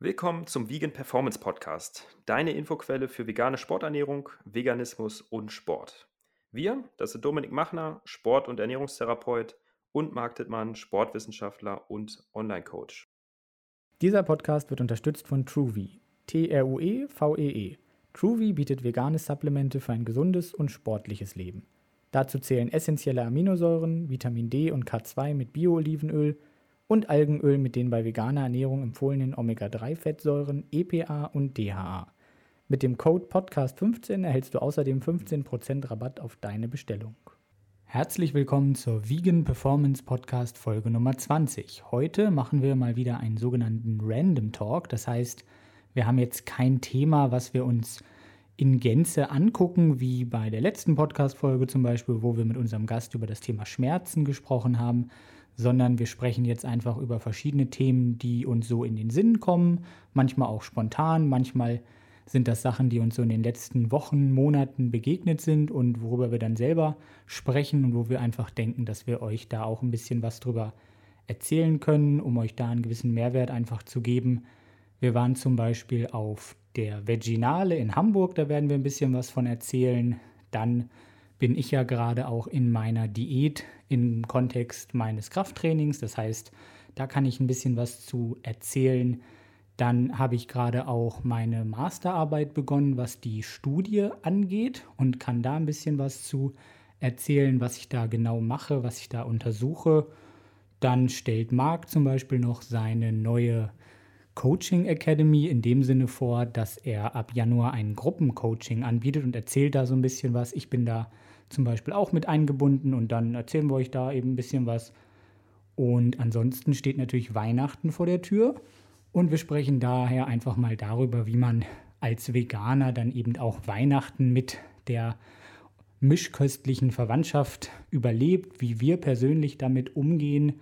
Willkommen zum Vegan Performance Podcast, deine Infoquelle für vegane Sporternährung, Veganismus und Sport. Wir, das sind Dominik Machner, Sport- und Ernährungstherapeut und Marc Dittmann, Sportwissenschaftler und Online-Coach. Dieser Podcast wird unterstützt von TrueVie, T-R-U-E-V-E-E. -E. TrueVie bietet vegane Supplemente für ein gesundes und sportliches Leben. Dazu zählen essentielle Aminosäuren, Vitamin D und K2 mit Bio-Olivenöl und Algenöl mit den bei veganer Ernährung empfohlenen Omega-3-Fettsäuren EPA und DHA. Mit dem Code Podcast15 erhältst du außerdem 15% Rabatt auf deine Bestellung. Herzlich willkommen zur Vegan Performance Podcast Folge Nummer 20. Heute machen wir mal wieder einen sogenannten Random Talk. Das heißt, wir haben jetzt kein Thema, was wir uns in Gänze angucken, wie bei der letzten Podcast-Folge zum Beispiel, wo wir mit unserem Gast über das Thema Schmerzen gesprochen haben, sondern wir sprechen jetzt einfach über verschiedene Themen, die uns so in den Sinn kommen, manchmal auch spontan, manchmal sind das Sachen, die uns so in den letzten Wochen, Monaten begegnet sind und worüber wir dann selber sprechen und wo wir einfach denken, dass wir euch da auch ein bisschen was drüber erzählen können, um euch da einen gewissen Mehrwert einfach zu geben. Wir waren zum Beispiel auf der Veginale in Hamburg, da werden wir ein bisschen was von erzählen. Dann bin ich ja gerade auch in meiner Diät im Kontext meines Krafttrainings. Das heißt, da kann ich ein bisschen was zu erzählen. Dann habe ich gerade auch meine Masterarbeit begonnen, was die Studie angeht und kann da ein bisschen was zu erzählen, was ich da genau mache, was ich da untersuche. Dann stellt Marc zum Beispiel noch seine neue Coaching Academy in dem Sinne vor, dass er ab Januar ein Gruppencoaching anbietet und erzählt da so ein bisschen was. Ich bin da zum Beispiel auch mit eingebunden und dann erzählen wir euch da eben ein bisschen was. Und ansonsten steht natürlich Weihnachten vor der Tür und wir sprechen daher einfach mal darüber, wie man als Veganer dann eben auch Weihnachten mit der mischköstlichen Verwandtschaft überlebt, wie wir persönlich damit umgehen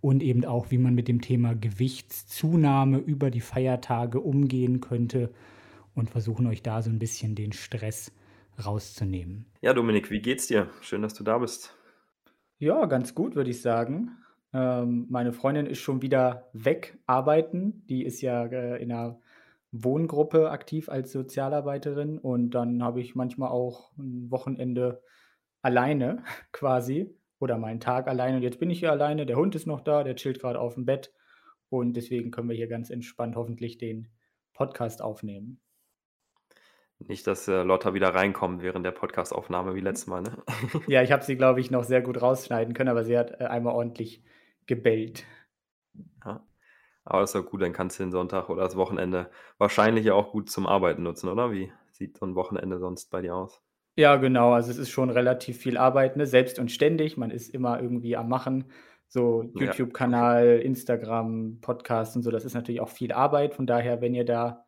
und eben auch, wie man mit dem Thema Gewichtszunahme über die Feiertage umgehen könnte und versuchen euch da so ein bisschen den Stress rauszunehmen. Ja, Dominik, wie geht's dir? Schön, dass du da bist. Ja, ganz gut, würde ich sagen. Ähm, meine Freundin ist schon wieder weg arbeiten. Die ist ja äh, in einer Wohngruppe aktiv als Sozialarbeiterin und dann habe ich manchmal auch ein Wochenende alleine quasi oder meinen Tag alleine. Und jetzt bin ich hier alleine, der Hund ist noch da, der chillt gerade auf dem Bett und deswegen können wir hier ganz entspannt hoffentlich den Podcast aufnehmen. Nicht, dass äh, Lotta wieder reinkommt während der Podcastaufnahme wie letztes Mal, ne? Ja, ich habe sie, glaube ich, noch sehr gut rausschneiden können, aber sie hat äh, einmal ordentlich gebellt. Ja. Aber das ist ja gut, dann kannst du den Sonntag oder das Wochenende wahrscheinlich ja auch gut zum Arbeiten nutzen, oder? Wie sieht so ein Wochenende sonst bei dir aus? Ja, genau. Also es ist schon relativ viel Arbeit, ne? Selbst und ständig. Man ist immer irgendwie am Machen. So. YouTube-Kanal, Instagram, Podcast und so. Das ist natürlich auch viel Arbeit. Von daher, wenn ihr da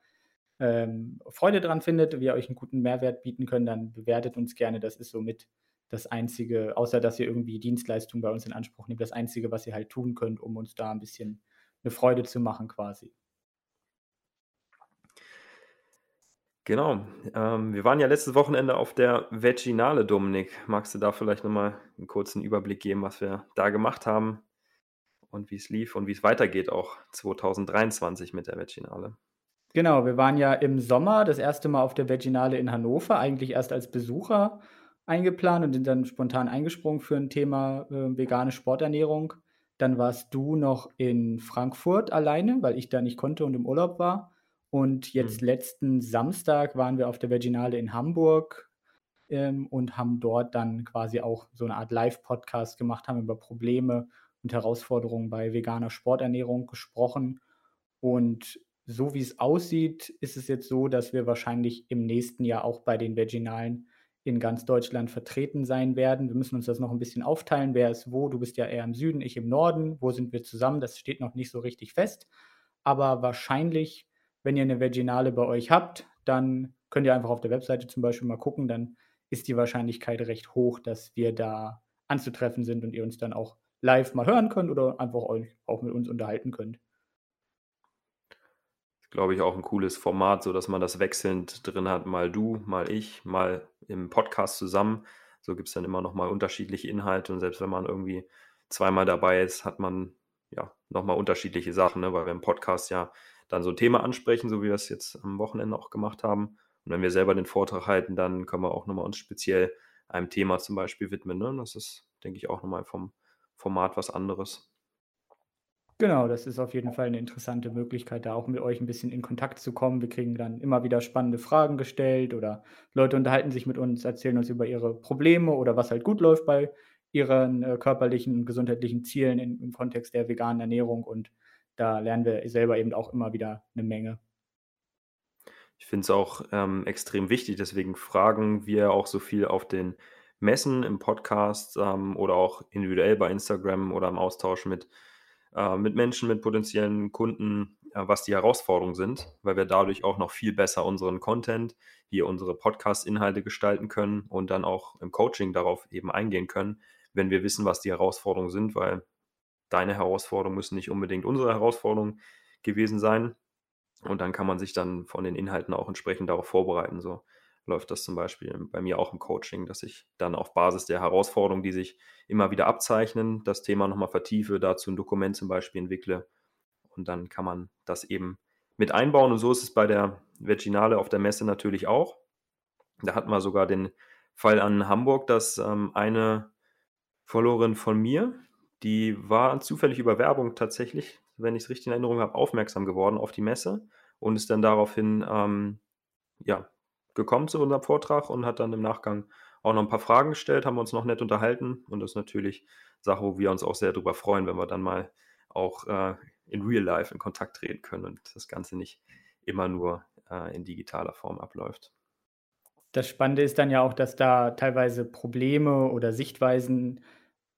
ähm, Freude dran findet, wir euch einen guten Mehrwert bieten können, dann bewertet uns gerne. Das ist somit das Einzige, außer dass ihr irgendwie Dienstleistungen bei uns in Anspruch nehmt, das Einzige, was ihr halt tun könnt, um uns da ein bisschen eine Freude zu machen quasi. Genau. Ähm, wir waren ja letztes Wochenende auf der Veginale, Dominik. Magst du da vielleicht nochmal einen kurzen Überblick geben, was wir da gemacht haben und wie es lief und wie es weitergeht auch 2023 mit der Veginale? Genau, wir waren ja im Sommer das erste Mal auf der Veginale in Hannover, eigentlich erst als Besucher eingeplant und sind dann spontan eingesprungen für ein Thema äh, vegane Sporternährung. Dann warst du noch in Frankfurt alleine, weil ich da nicht konnte und im Urlaub war. Und jetzt Mhm. letzten Samstag waren wir auf der Veginale in Hamburg ähm, und haben dort dann quasi auch so eine Art Live-Podcast gemacht, haben über Probleme und Herausforderungen bei veganer Sporternährung gesprochen. Und so wie es aussieht, ist es jetzt so, dass wir wahrscheinlich im nächsten Jahr auch bei den Veginalen in ganz Deutschland vertreten sein werden. Wir müssen uns das noch ein bisschen aufteilen, wer ist wo. Du bist ja eher im Süden, ich im Norden. Wo sind wir zusammen? Das steht noch nicht so richtig fest. Aber wahrscheinlich, wenn ihr eine Veginale bei euch habt, dann könnt ihr einfach auf der Webseite zum Beispiel mal gucken. Dann ist die Wahrscheinlichkeit recht hoch, dass wir da anzutreffen sind und ihr uns dann auch live mal hören könnt oder einfach euch auch mit uns unterhalten könnt. Glaube ich auch ein cooles Format, so dass man das wechselnd drin hat, mal du, mal ich, mal im Podcast zusammen. So gibt es dann immer noch mal unterschiedliche Inhalte und selbst wenn man irgendwie zweimal dabei ist, hat man ja noch mal unterschiedliche Sachen, ne? weil wir im Podcast ja dann so ein Thema ansprechen, so wie wir es jetzt am Wochenende auch gemacht haben. Und wenn wir selber den Vortrag halten, dann können wir auch nochmal uns speziell einem Thema zum Beispiel widmen. Ne? Das ist, denke ich, auch nochmal vom Format was anderes. Genau, das ist auf jeden Fall eine interessante Möglichkeit, da auch mit euch ein bisschen in Kontakt zu kommen. Wir kriegen dann immer wieder spannende Fragen gestellt oder Leute unterhalten sich mit uns, erzählen uns über ihre Probleme oder was halt gut läuft bei ihren äh, körperlichen und gesundheitlichen Zielen in, im Kontext der veganen Ernährung und da lernen wir selber eben auch immer wieder eine Menge. Ich finde es auch ähm, extrem wichtig, deswegen fragen wir auch so viel auf den Messen, im Podcast ähm, oder auch individuell bei Instagram oder im Austausch mit, äh, mit Menschen, mit potenziellen Kunden, äh, was die Herausforderungen sind, weil wir dadurch auch noch viel besser unseren Content, hier unsere Podcast-Inhalte gestalten können und dann auch im Coaching darauf eben eingehen können, wenn wir wissen, was die Herausforderungen sind, weil deine Herausforderungen müssen nicht unbedingt unsere Herausforderungen gewesen sein. Und dann kann man sich dann von den Inhalten auch entsprechend darauf vorbereiten. So läuft das zum Beispiel bei mir auch im Coaching, dass ich dann auf Basis der Herausforderungen, die sich immer wieder abzeichnen, das Thema nochmal vertiefe, dazu ein Dokument zum Beispiel entwickle. Und dann kann man das eben mit einbauen. Und so ist es bei der Veginale auf der Messe natürlich auch. Da hatten wir sogar den Fall an Hamburg, dass ähm, eine Followerin von mir, die war zufällig über Werbung tatsächlich, wenn ich es richtig in Erinnerung habe, aufmerksam geworden auf die Messe und ist dann daraufhin ähm, ja, gekommen zu unserem Vortrag und hat dann im Nachgang auch noch ein paar Fragen gestellt, haben uns noch nett unterhalten und das ist natürlich Sache, wo wir uns auch sehr darüber freuen, wenn wir dann mal auch äh, in Real Life in Kontakt treten können und das Ganze nicht immer nur äh, in digitaler Form abläuft. Das Spannende ist dann ja auch, dass da teilweise Probleme oder Sichtweisen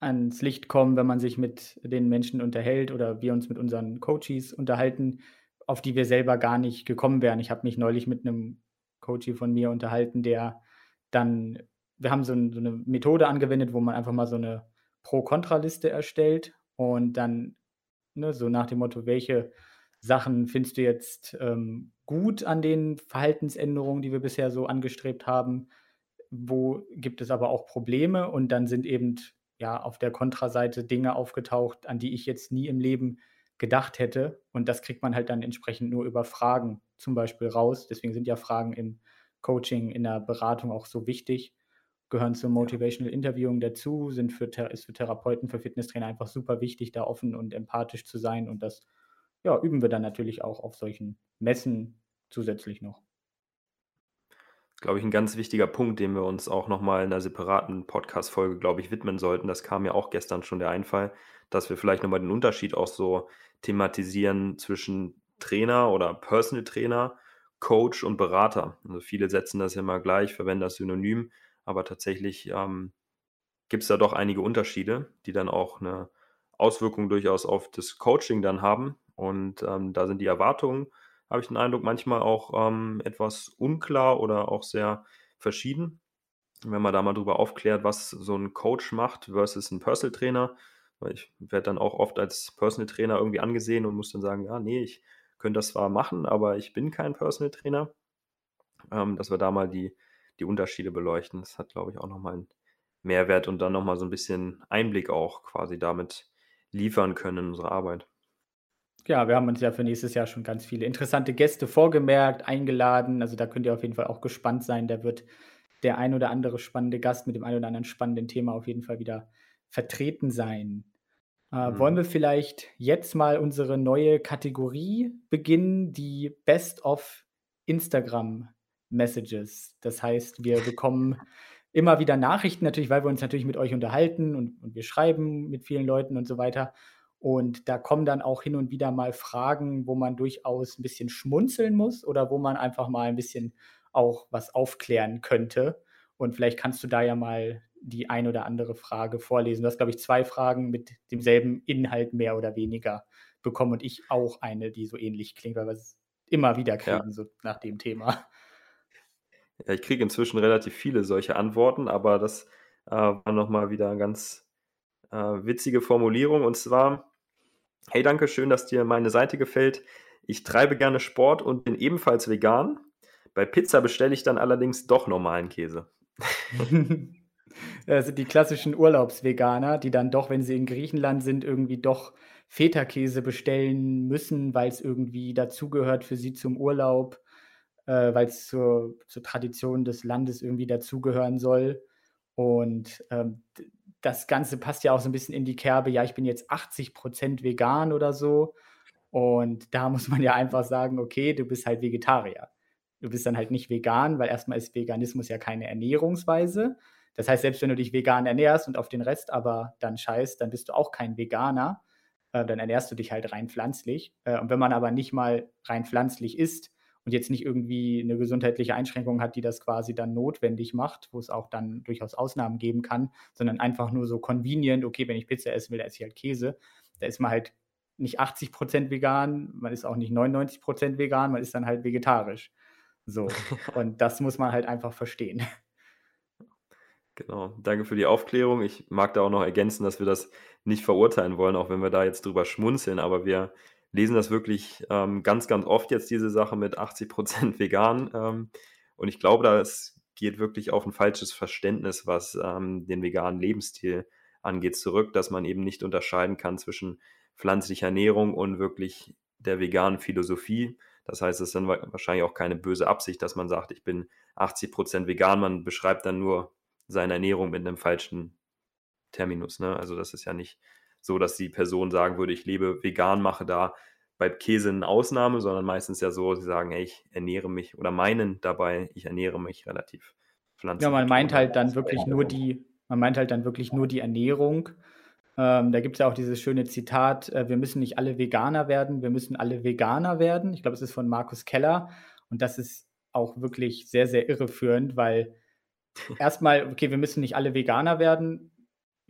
ans Licht kommen, wenn man sich mit den Menschen unterhält oder wir uns mit unseren Coaches unterhalten, auf die wir selber gar nicht gekommen wären. Ich habe mich neulich mit einem Coach von mir unterhalten, der dann, wir haben so, ein, so eine Methode angewendet, wo man einfach mal so eine Pro-Kontra-Liste erstellt und dann ne, so nach dem Motto, welche Sachen findest du jetzt ähm, gut an den Verhaltensänderungen, die wir bisher so angestrebt haben? Wo gibt es aber auch Probleme? Und dann sind eben ja auf der Kontraseite Dinge aufgetaucht, an die ich jetzt nie im Leben gedacht hätte. Und das kriegt man halt dann entsprechend nur über Fragen zum Beispiel raus. Deswegen sind ja Fragen im Coaching, in der Beratung auch so wichtig. Gehören zur Motivational Interviewing dazu, sind für, ist für Therapeuten, für Fitnesstrainer einfach super wichtig, da offen und empathisch zu sein. Und das ja, üben wir dann natürlich auch auf solchen Messen zusätzlich noch glaube ich, ein ganz wichtiger Punkt, den wir uns auch nochmal in einer separaten Podcast-Folge, glaube ich, widmen sollten. Das kam ja auch gestern schon der Einfall, dass wir vielleicht nochmal den Unterschied auch so thematisieren zwischen Trainer oder Personal Trainer, Coach und Berater. Also viele setzen das ja mal gleich, verwenden das Synonym, aber tatsächlich ähm, gibt es da doch einige Unterschiede, die dann auch eine Auswirkung durchaus auf das Coaching dann haben. Und ähm, da sind die Erwartungen habe ich den Eindruck, manchmal auch ähm, etwas unklar oder auch sehr verschieden. Wenn man da mal drüber aufklärt, was so ein Coach macht versus ein Personal Trainer, weil ich werde dann auch oft als Personal Trainer irgendwie angesehen und muss dann sagen, ja, nee, ich könnte das zwar machen, aber ich bin kein Personal Trainer. Ähm, dass wir da mal die, die Unterschiede beleuchten. Das hat, glaube ich, auch nochmal einen Mehrwert und dann nochmal so ein bisschen Einblick auch quasi damit liefern können in unsere Arbeit. Ja, wir haben uns ja für nächstes Jahr schon ganz viele interessante Gäste vorgemerkt, eingeladen. Also da könnt ihr auf jeden Fall auch gespannt sein. Da wird der ein oder andere spannende Gast mit dem ein oder anderen spannenden Thema auf jeden Fall wieder vertreten sein. Äh, mhm. Wollen wir vielleicht jetzt mal unsere neue Kategorie beginnen, die Best of Instagram Messages. Das heißt, wir bekommen immer wieder Nachrichten, natürlich, weil wir uns natürlich mit euch unterhalten und, und wir schreiben mit vielen Leuten und so weiter. Und da kommen dann auch hin und wieder mal Fragen, wo man durchaus ein bisschen schmunzeln muss oder wo man einfach mal ein bisschen auch was aufklären könnte. Und vielleicht kannst du da ja mal die ein oder andere Frage vorlesen. Du hast, glaube ich, zwei Fragen mit demselben Inhalt mehr oder weniger bekommen und ich auch eine, die so ähnlich klingt, weil wir es immer wieder kriegen, ja. so nach dem Thema. Ja, ich kriege inzwischen relativ viele solche Antworten, aber das äh, war nochmal wieder eine ganz äh, witzige Formulierung. Und zwar, Hey, danke schön, dass dir meine Seite gefällt. Ich treibe gerne Sport und bin ebenfalls vegan. Bei Pizza bestelle ich dann allerdings doch normalen Käse. Das sind die klassischen Urlaubsveganer, die dann doch, wenn sie in Griechenland sind, irgendwie doch Feta-Käse bestellen müssen, weil es irgendwie dazugehört für sie zum Urlaub, äh, weil es zur, zur Tradition des Landes irgendwie dazugehören soll. Und ähm, das Ganze passt ja auch so ein bisschen in die Kerbe, ja, ich bin jetzt 80 Prozent vegan oder so. Und da muss man ja einfach sagen, okay, du bist halt Vegetarier. Du bist dann halt nicht vegan, weil erstmal ist Veganismus ja keine Ernährungsweise. Das heißt, selbst wenn du dich vegan ernährst und auf den Rest aber dann scheißt, dann bist du auch kein Veganer. Äh, dann ernährst du dich halt rein pflanzlich. Äh, und wenn man aber nicht mal rein pflanzlich isst und jetzt nicht irgendwie eine gesundheitliche Einschränkung hat, die das quasi dann notwendig macht, wo es auch dann durchaus Ausnahmen geben kann, sondern einfach nur so convenient, okay, wenn ich Pizza essen will, esse ich halt Käse. Da ist man halt nicht 80 Prozent vegan, man ist auch nicht 99 Prozent vegan, man ist dann halt vegetarisch. So. Und das muss man halt einfach verstehen. Genau, danke für die Aufklärung. Ich mag da auch noch ergänzen, dass wir das nicht verurteilen wollen, auch wenn wir da jetzt drüber schmunzeln, aber wir lesen das wirklich ähm, ganz, ganz oft jetzt, diese Sache mit 80% vegan. Ähm, und ich glaube, das geht wirklich auf ein falsches Verständnis, was ähm, den veganen Lebensstil angeht, zurück, dass man eben nicht unterscheiden kann zwischen pflanzlicher Ernährung und wirklich der veganen Philosophie. Das heißt, es ist dann wahrscheinlich auch keine böse Absicht, dass man sagt, ich bin 80% vegan. Man beschreibt dann nur seine Ernährung mit einem falschen Terminus. Ne? Also das ist ja nicht so, dass die Person sagen würde, ich lebe vegan, mache da bei Käse eine Ausnahme, sondern meistens ja so, sie sagen, hey, ich ernähre mich oder meinen dabei, ich ernähre mich relativ pflanzlich. Ja, man meint halt dann wirklich nur die, man meint halt dann wirklich nur die Ernährung. Ähm, da gibt es ja auch dieses schöne Zitat, äh, wir müssen nicht alle Veganer werden, wir müssen alle Veganer werden. Ich glaube, es ist von Markus Keller und das ist auch wirklich sehr, sehr irreführend, weil erstmal, okay, wir müssen nicht alle Veganer werden.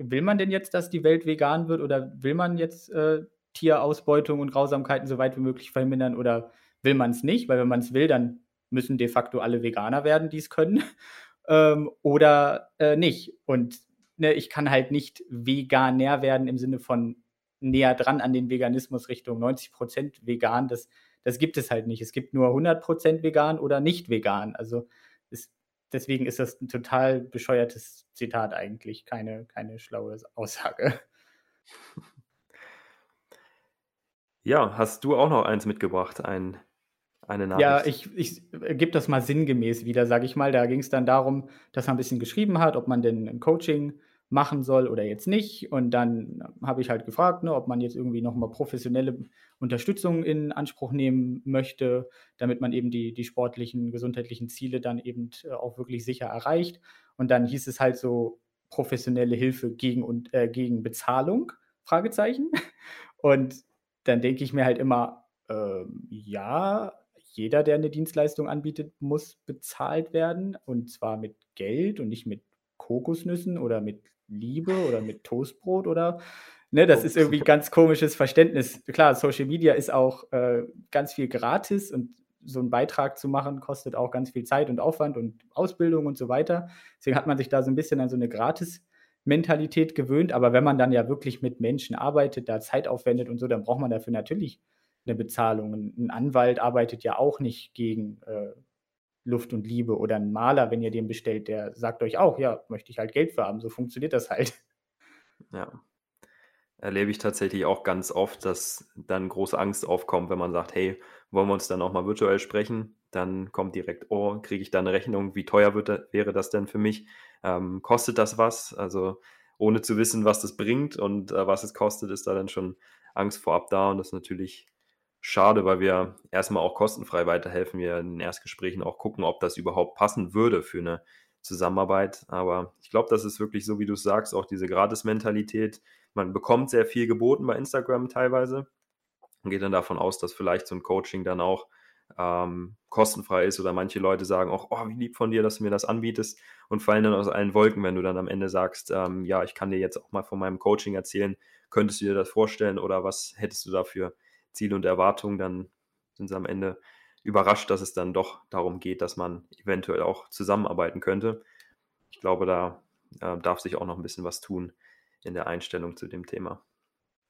Will man denn jetzt, dass die Welt vegan wird oder will man jetzt äh, Tierausbeutung und Grausamkeiten so weit wie möglich vermindern oder will man es nicht? Weil wenn man es will, dann müssen de facto alle Veganer werden, die es können. ähm, oder äh, nicht. Und ne, ich kann halt nicht veganer werden im Sinne von näher dran an den Veganismus Richtung 90% vegan. Das, das gibt es halt nicht. Es gibt nur 100% vegan oder nicht vegan. Also es deswegen ist das ein total bescheuertes Zitat eigentlich, keine, keine schlaue Aussage. Ja, hast du auch noch eins mitgebracht, ein, eine Nachricht? Ja, ich, ich gebe das mal sinngemäß wieder, sage ich mal. Da ging es dann darum, dass man ein bisschen geschrieben hat, ob man denn ein Coaching machen soll oder jetzt nicht. Und dann habe ich halt gefragt, ne, ob man jetzt irgendwie nochmal professionelle Unterstützung in Anspruch nehmen möchte, damit man eben die, die sportlichen, gesundheitlichen Ziele dann eben äh, auch wirklich sicher erreicht. Und dann hieß es halt so professionelle Hilfe gegen, und, äh, gegen Bezahlung, Fragezeichen. Und dann denke ich mir halt immer, äh, ja, jeder, der eine Dienstleistung anbietet, muss bezahlt werden. Und zwar mit Geld und nicht mit Kokosnüssen oder mit Liebe oder mit Toastbrot oder ne, das ist irgendwie ein ganz komisches Verständnis. Klar, Social Media ist auch äh, ganz viel gratis und so einen Beitrag zu machen kostet auch ganz viel Zeit und Aufwand und Ausbildung und so weiter. Deswegen hat man sich da so ein bisschen an so eine gratis Mentalität gewöhnt, aber wenn man dann ja wirklich mit Menschen arbeitet, da Zeit aufwendet und so, dann braucht man dafür natürlich eine Bezahlung. Ein Anwalt arbeitet ja auch nicht gegen äh, Luft und Liebe oder ein Maler, wenn ihr den bestellt, der sagt euch auch, ja, möchte ich halt Geld für haben. So funktioniert das halt. Ja. Erlebe ich tatsächlich auch ganz oft, dass dann große Angst aufkommt, wenn man sagt, hey, wollen wir uns dann auch mal virtuell sprechen? Dann kommt direkt, oh, kriege ich da eine Rechnung? Wie teuer wird, wäre das denn für mich? Ähm, kostet das was? Also ohne zu wissen, was das bringt und äh, was es kostet, ist da dann schon Angst vorab da und das ist natürlich schade, weil wir erstmal auch kostenfrei weiterhelfen. Wir in den Erstgesprächen auch gucken, ob das überhaupt passen würde für eine Zusammenarbeit. Aber ich glaube, das ist wirklich so, wie du es sagst, auch diese Gratis-Mentalität. Man bekommt sehr viel geboten bei Instagram teilweise und geht dann davon aus, dass vielleicht so ein Coaching dann auch ähm, kostenfrei ist oder manche Leute sagen auch, oh, wie lieb von dir, dass du mir das anbietest und fallen dann aus allen Wolken, wenn du dann am Ende sagst, ähm, ja, ich kann dir jetzt auch mal von meinem Coaching erzählen, könntest du dir das vorstellen oder was hättest du dafür Ziele und Erwartungen, dann sind sie am Ende überrascht, dass es dann doch darum geht, dass man eventuell auch zusammenarbeiten könnte. Ich glaube, da äh, darf sich auch noch ein bisschen was tun in der Einstellung zu dem Thema.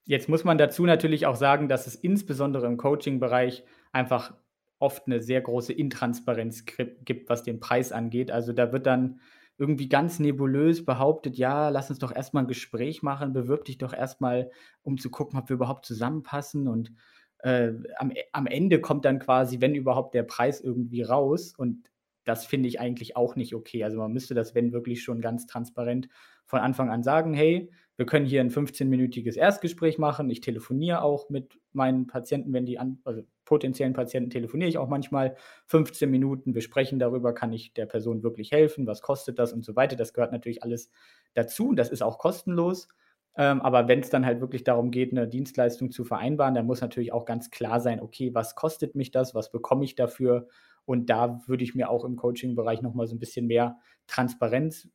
Jetzt muss man dazu natürlich auch sagen, dass es insbesondere im Coaching-Bereich einfach oft eine sehr große Intransparenz gibt, was den Preis angeht. Also da wird dann irgendwie ganz nebulös behauptet, ja, lass uns doch erstmal ein Gespräch machen, bewirb dich doch erstmal, um zu gucken, ob wir überhaupt zusammenpassen. Und äh, am, am Ende kommt dann quasi, wenn überhaupt, der Preis irgendwie raus. Und das finde ich eigentlich auch nicht okay. Also man müsste das, wenn wirklich schon ganz transparent von Anfang an sagen, hey, wir können hier ein 15-minütiges Erstgespräch machen. Ich telefoniere auch mit meinen Patienten, wenn die an, also potenziellen Patienten telefoniere ich auch manchmal 15 Minuten. Wir sprechen darüber, kann ich der Person wirklich helfen, was kostet das und so weiter. Das gehört natürlich alles dazu und das ist auch kostenlos. Ähm, aber wenn es dann halt wirklich darum geht, eine Dienstleistung zu vereinbaren, dann muss natürlich auch ganz klar sein, okay, was kostet mich das, was bekomme ich dafür? Und da würde ich mir auch im Coaching-Bereich nochmal so ein bisschen mehr Transparenz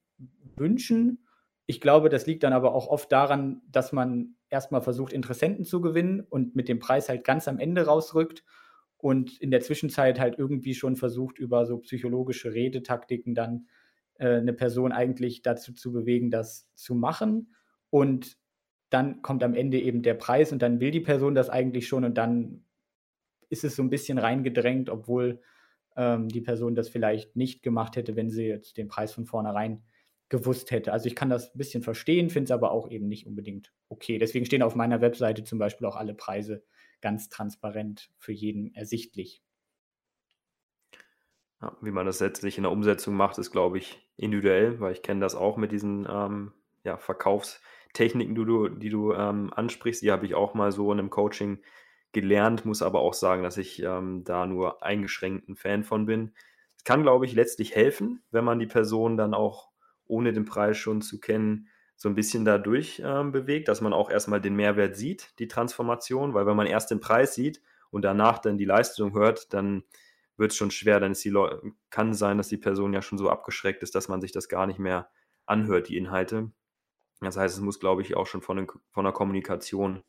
wünschen. Ich glaube, das liegt dann aber auch oft daran, dass man erstmal versucht, Interessenten zu gewinnen und mit dem Preis halt ganz am Ende rausrückt und in der Zwischenzeit halt irgendwie schon versucht, über so psychologische Redetaktiken dann äh, eine Person eigentlich dazu zu bewegen, das zu machen. Und dann kommt am Ende eben der Preis und dann will die Person das eigentlich schon und dann ist es so ein bisschen reingedrängt, obwohl ähm, die Person das vielleicht nicht gemacht hätte, wenn sie jetzt den Preis von vornherein gewusst hätte. Also ich kann das ein bisschen verstehen, finde es aber auch eben nicht unbedingt okay. Deswegen stehen auf meiner Webseite zum Beispiel auch alle Preise ganz transparent für jeden ersichtlich. Ja, wie man das letztlich in der Umsetzung macht, ist, glaube ich, individuell, weil ich kenne das auch mit diesen ähm, ja, Verkaufstechniken, die du, die du ähm, ansprichst. Die habe ich auch mal so in einem Coaching gelernt, muss aber auch sagen, dass ich ähm, da nur eingeschränkten Fan von bin. Es kann, glaube ich, letztlich helfen, wenn man die Person dann auch ohne den Preis schon zu kennen, so ein bisschen dadurch ähm, bewegt, dass man auch erstmal den Mehrwert sieht, die Transformation, weil wenn man erst den Preis sieht und danach dann die Leistung hört, dann wird es schon schwer, dann ist die kann sein, dass die Person ja schon so abgeschreckt ist, dass man sich das gar nicht mehr anhört, die Inhalte. Das heißt, es muss, glaube ich, auch schon von, von der Kommunikation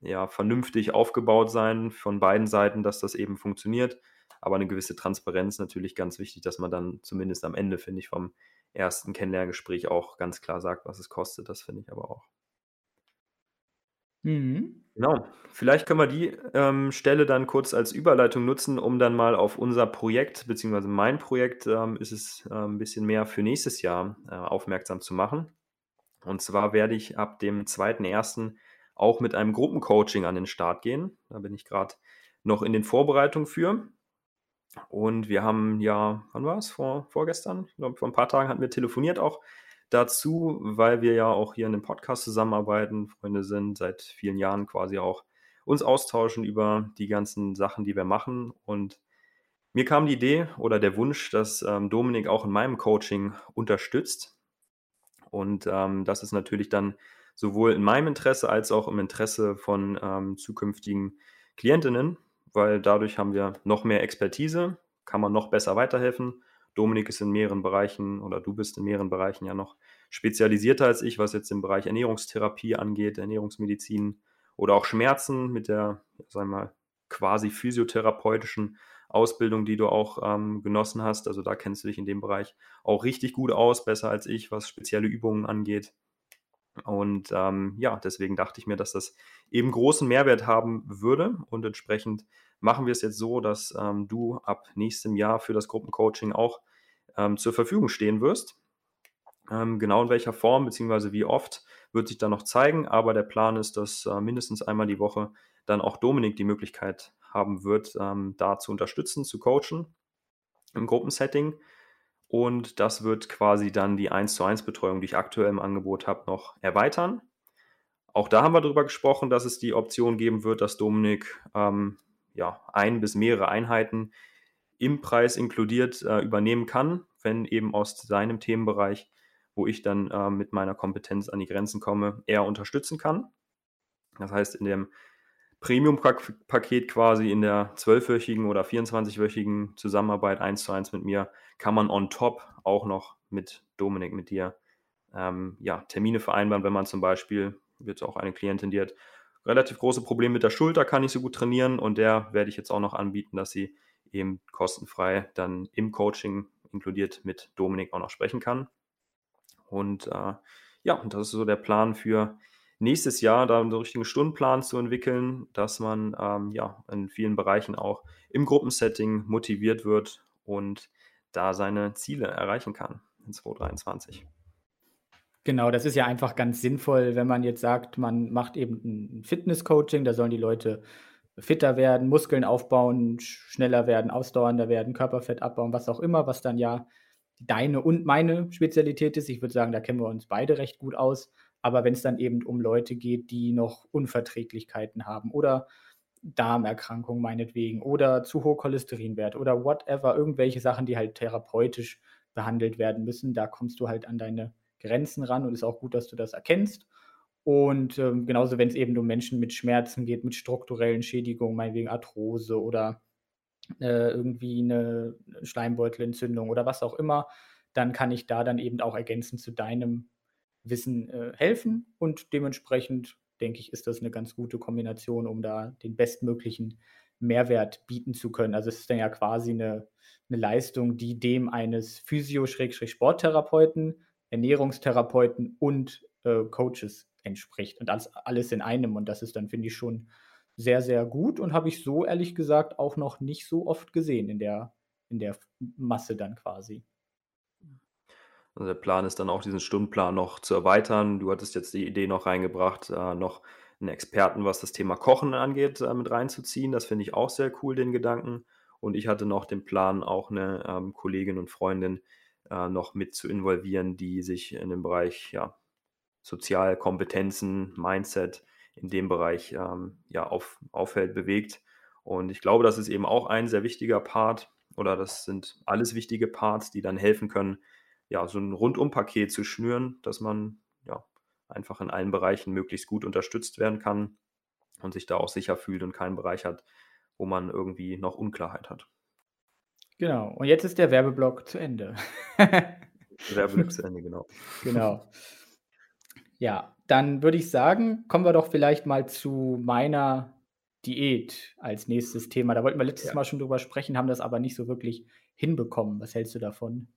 ja, vernünftig aufgebaut sein, von beiden Seiten, dass das eben funktioniert. Aber eine gewisse Transparenz natürlich ganz wichtig, dass man dann zumindest am Ende, finde ich, vom ersten Kennenlerngespräch auch ganz klar sagt, was es kostet. Das finde ich aber auch. Mhm. Genau. Vielleicht können wir die ähm, Stelle dann kurz als Überleitung nutzen, um dann mal auf unser Projekt, beziehungsweise mein Projekt, ähm, ist es äh, ein bisschen mehr für nächstes Jahr äh, aufmerksam zu machen. Und zwar werde ich ab dem 2.1. auch mit einem Gruppencoaching an den Start gehen. Da bin ich gerade noch in den Vorbereitungen für. Und wir haben ja, wann war es? Vor, vorgestern? Ich glaube, vor ein paar Tagen hatten wir telefoniert auch dazu, weil wir ja auch hier in dem Podcast zusammenarbeiten, Freunde sind, seit vielen Jahren quasi auch uns austauschen über die ganzen Sachen, die wir machen. Und mir kam die Idee oder der Wunsch, dass ähm, Dominik auch in meinem Coaching unterstützt. Und ähm, das ist natürlich dann sowohl in meinem Interesse als auch im Interesse von ähm, zukünftigen Klientinnen, weil dadurch haben wir noch mehr Expertise, kann man noch besser weiterhelfen. Dominik ist in mehreren Bereichen oder du bist in mehreren Bereichen ja noch spezialisierter als ich, was jetzt den Bereich Ernährungstherapie angeht, Ernährungsmedizin oder auch Schmerzen mit der, sagen wir mal, quasi physiotherapeutischen Ausbildung, die du auch ähm, genossen hast. Also da kennst du dich in dem Bereich auch richtig gut aus, besser als ich, was spezielle Übungen angeht. Und ähm, ja, deswegen dachte ich mir, dass das eben großen Mehrwert haben würde und entsprechend machen wir es jetzt so, dass ähm, du ab nächstem Jahr für das Gruppencoaching auch ähm, zur Verfügung stehen wirst. Ähm, genau in welcher Form bzw. wie oft wird sich dann noch zeigen, aber der Plan ist, dass äh, mindestens einmal die Woche dann auch Dominik die Möglichkeit haben wird, ähm, da zu unterstützen, zu coachen im Gruppensetting. Und das wird quasi dann die 1 zu 1 Betreuung, die ich aktuell im Angebot habe, noch erweitern. Auch da haben wir darüber gesprochen, dass es die Option geben wird, dass Dominik ähm, ja, ein bis mehrere Einheiten im Preis inkludiert äh, übernehmen kann, wenn eben aus seinem Themenbereich, wo ich dann äh, mit meiner Kompetenz an die Grenzen komme, er unterstützen kann. Das heißt, in dem Premium-Paket quasi in der zwölfwöchigen oder 24-wöchigen Zusammenarbeit eins zu eins mit mir kann man on top auch noch mit Dominik, mit dir, ähm, ja, Termine vereinbaren, wenn man zum Beispiel, wird auch eine Klientin, die hat relativ große Probleme mit der Schulter, kann nicht so gut trainieren und der werde ich jetzt auch noch anbieten, dass sie eben kostenfrei dann im Coaching inkludiert mit Dominik auch noch sprechen kann. Und äh, ja, und das ist so der Plan für nächstes Jahr, da einen richtigen Stundenplan zu entwickeln, dass man ähm, ja in vielen Bereichen auch im Gruppensetting motiviert wird und da seine Ziele erreichen kann. in 2023. Genau, das ist ja einfach ganz sinnvoll, wenn man jetzt sagt, man macht eben ein Fitness-Coaching, da sollen die Leute fitter werden, Muskeln aufbauen, schneller werden, ausdauernder werden, Körperfett abbauen, was auch immer, was dann ja deine und meine Spezialität ist. Ich würde sagen, da kennen wir uns beide recht gut aus. Aber wenn es dann eben um Leute geht, die noch Unverträglichkeiten haben oder Darmerkrankungen meinetwegen oder zu hohe Cholesterinwerte oder whatever, irgendwelche Sachen, die halt therapeutisch behandelt werden müssen, da kommst du halt an deine Grenzen ran und ist auch gut, dass du das erkennst. Und ähm, genauso, wenn es eben um Menschen mit Schmerzen geht, mit strukturellen Schädigungen, meinetwegen Arthrose oder äh, irgendwie eine Schleimbeutelentzündung oder was auch immer, dann kann ich da dann eben auch ergänzend zu deinem Wissen äh, helfen. Und dementsprechend denke ich, ist das eine ganz gute Kombination, um da den bestmöglichen Mehrwert bieten zu können. Also es ist dann ja quasi eine, eine Leistung, die dem eines Physio-Sporttherapeuten, Ernährungstherapeuten und äh, Coaches entspricht und alles, alles in einem. Und das ist dann, finde ich, schon sehr, sehr gut und habe ich so ehrlich gesagt auch noch nicht so oft gesehen in der, in der Masse dann quasi. Also der Plan ist dann auch, diesen Stundenplan noch zu erweitern. Du hattest jetzt die Idee noch reingebracht, äh, noch einen Experten, was das Thema Kochen angeht, äh, mit reinzuziehen. Das finde ich auch sehr cool, den Gedanken. Und ich hatte noch den Plan, auch eine ähm, Kollegin und Freundin äh, noch mit zu involvieren, die sich in dem Bereich ja, Sozialkompetenzen, Mindset in dem Bereich ähm, ja, auf, aufhält, bewegt. Und ich glaube, das ist eben auch ein sehr wichtiger Part oder das sind alles wichtige Parts, die dann helfen können, ja, so ein Rundumpaket zu schnüren, dass man ja einfach in allen Bereichen möglichst gut unterstützt werden kann und sich da auch sicher fühlt und keinen Bereich hat, wo man irgendwie noch Unklarheit hat. Genau. Und jetzt ist der Werbeblock zu Ende. Werbeblock zu Ende, genau. Genau. Ja, dann würde ich sagen, kommen wir doch vielleicht mal zu meiner Diät als nächstes Thema. Da wollten wir letztes ja. Mal schon drüber sprechen, haben das aber nicht so wirklich hinbekommen. Was hältst du davon?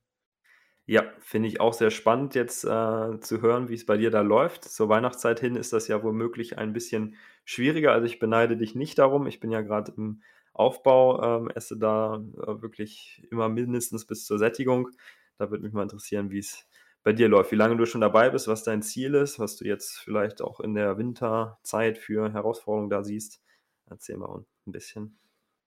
Ja, finde ich auch sehr spannend, jetzt äh, zu hören, wie es bei dir da läuft. Zur Weihnachtszeit hin ist das ja womöglich ein bisschen schwieriger. Also ich beneide dich nicht darum. Ich bin ja gerade im Aufbau, ähm, esse da äh, wirklich immer mindestens bis zur Sättigung. Da würde mich mal interessieren, wie es bei dir läuft, wie lange du schon dabei bist, was dein Ziel ist, was du jetzt vielleicht auch in der Winterzeit für Herausforderungen da siehst. Erzähl mal ein bisschen.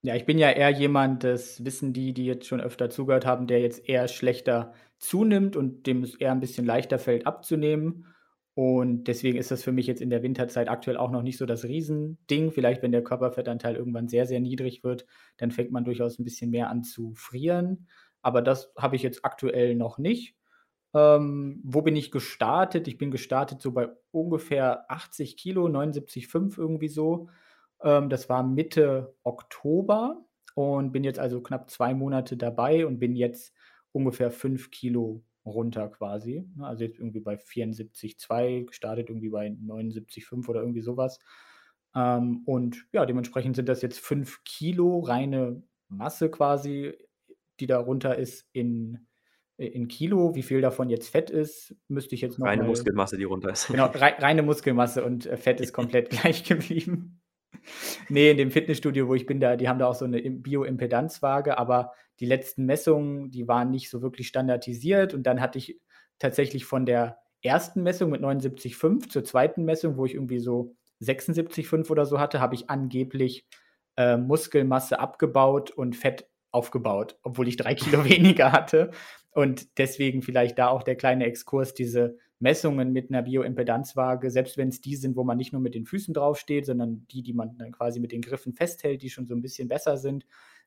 Ja, ich bin ja eher jemand, das wissen die, die jetzt schon öfter zugehört haben, der jetzt eher schlechter zunimmt und dem es eher ein bisschen leichter fällt abzunehmen. Und deswegen ist das für mich jetzt in der Winterzeit aktuell auch noch nicht so das Riesending. Vielleicht, wenn der Körperfettanteil irgendwann sehr, sehr niedrig wird, dann fängt man durchaus ein bisschen mehr an zu frieren. Aber das habe ich jetzt aktuell noch nicht. Ähm, wo bin ich gestartet? Ich bin gestartet so bei ungefähr 80 Kilo, 79,5 irgendwie so. Ähm, das war Mitte Oktober und bin jetzt also knapp zwei Monate dabei und bin jetzt ungefähr 5 Kilo runter quasi. Ne? Also jetzt irgendwie bei 74,2, gestartet irgendwie bei 79,5 oder irgendwie sowas. Ähm, und ja, dementsprechend sind das jetzt 5 Kilo reine Masse quasi, die da runter ist in in Kilo, wie viel davon jetzt Fett ist, müsste ich jetzt noch. Reine mal, Muskelmasse, die runter ist. Genau, rei reine Muskelmasse und äh, Fett ist komplett gleich geblieben. nee, in dem Fitnessstudio, wo ich bin, da, die haben da auch so eine Bioimpedanzwaage, aber die letzten Messungen, die waren nicht so wirklich standardisiert und dann hatte ich tatsächlich von der ersten Messung mit 79,5 zur zweiten Messung, wo ich irgendwie so 76,5 oder so hatte, habe ich angeblich äh, Muskelmasse abgebaut und Fett aufgebaut, obwohl ich drei Kilo weniger hatte. Und deswegen vielleicht da auch der kleine Exkurs, diese Messungen mit einer Bioimpedanzwaage, selbst wenn es die sind, wo man nicht nur mit den Füßen draufsteht, sondern die, die man dann quasi mit den Griffen festhält, die schon so ein bisschen besser sind,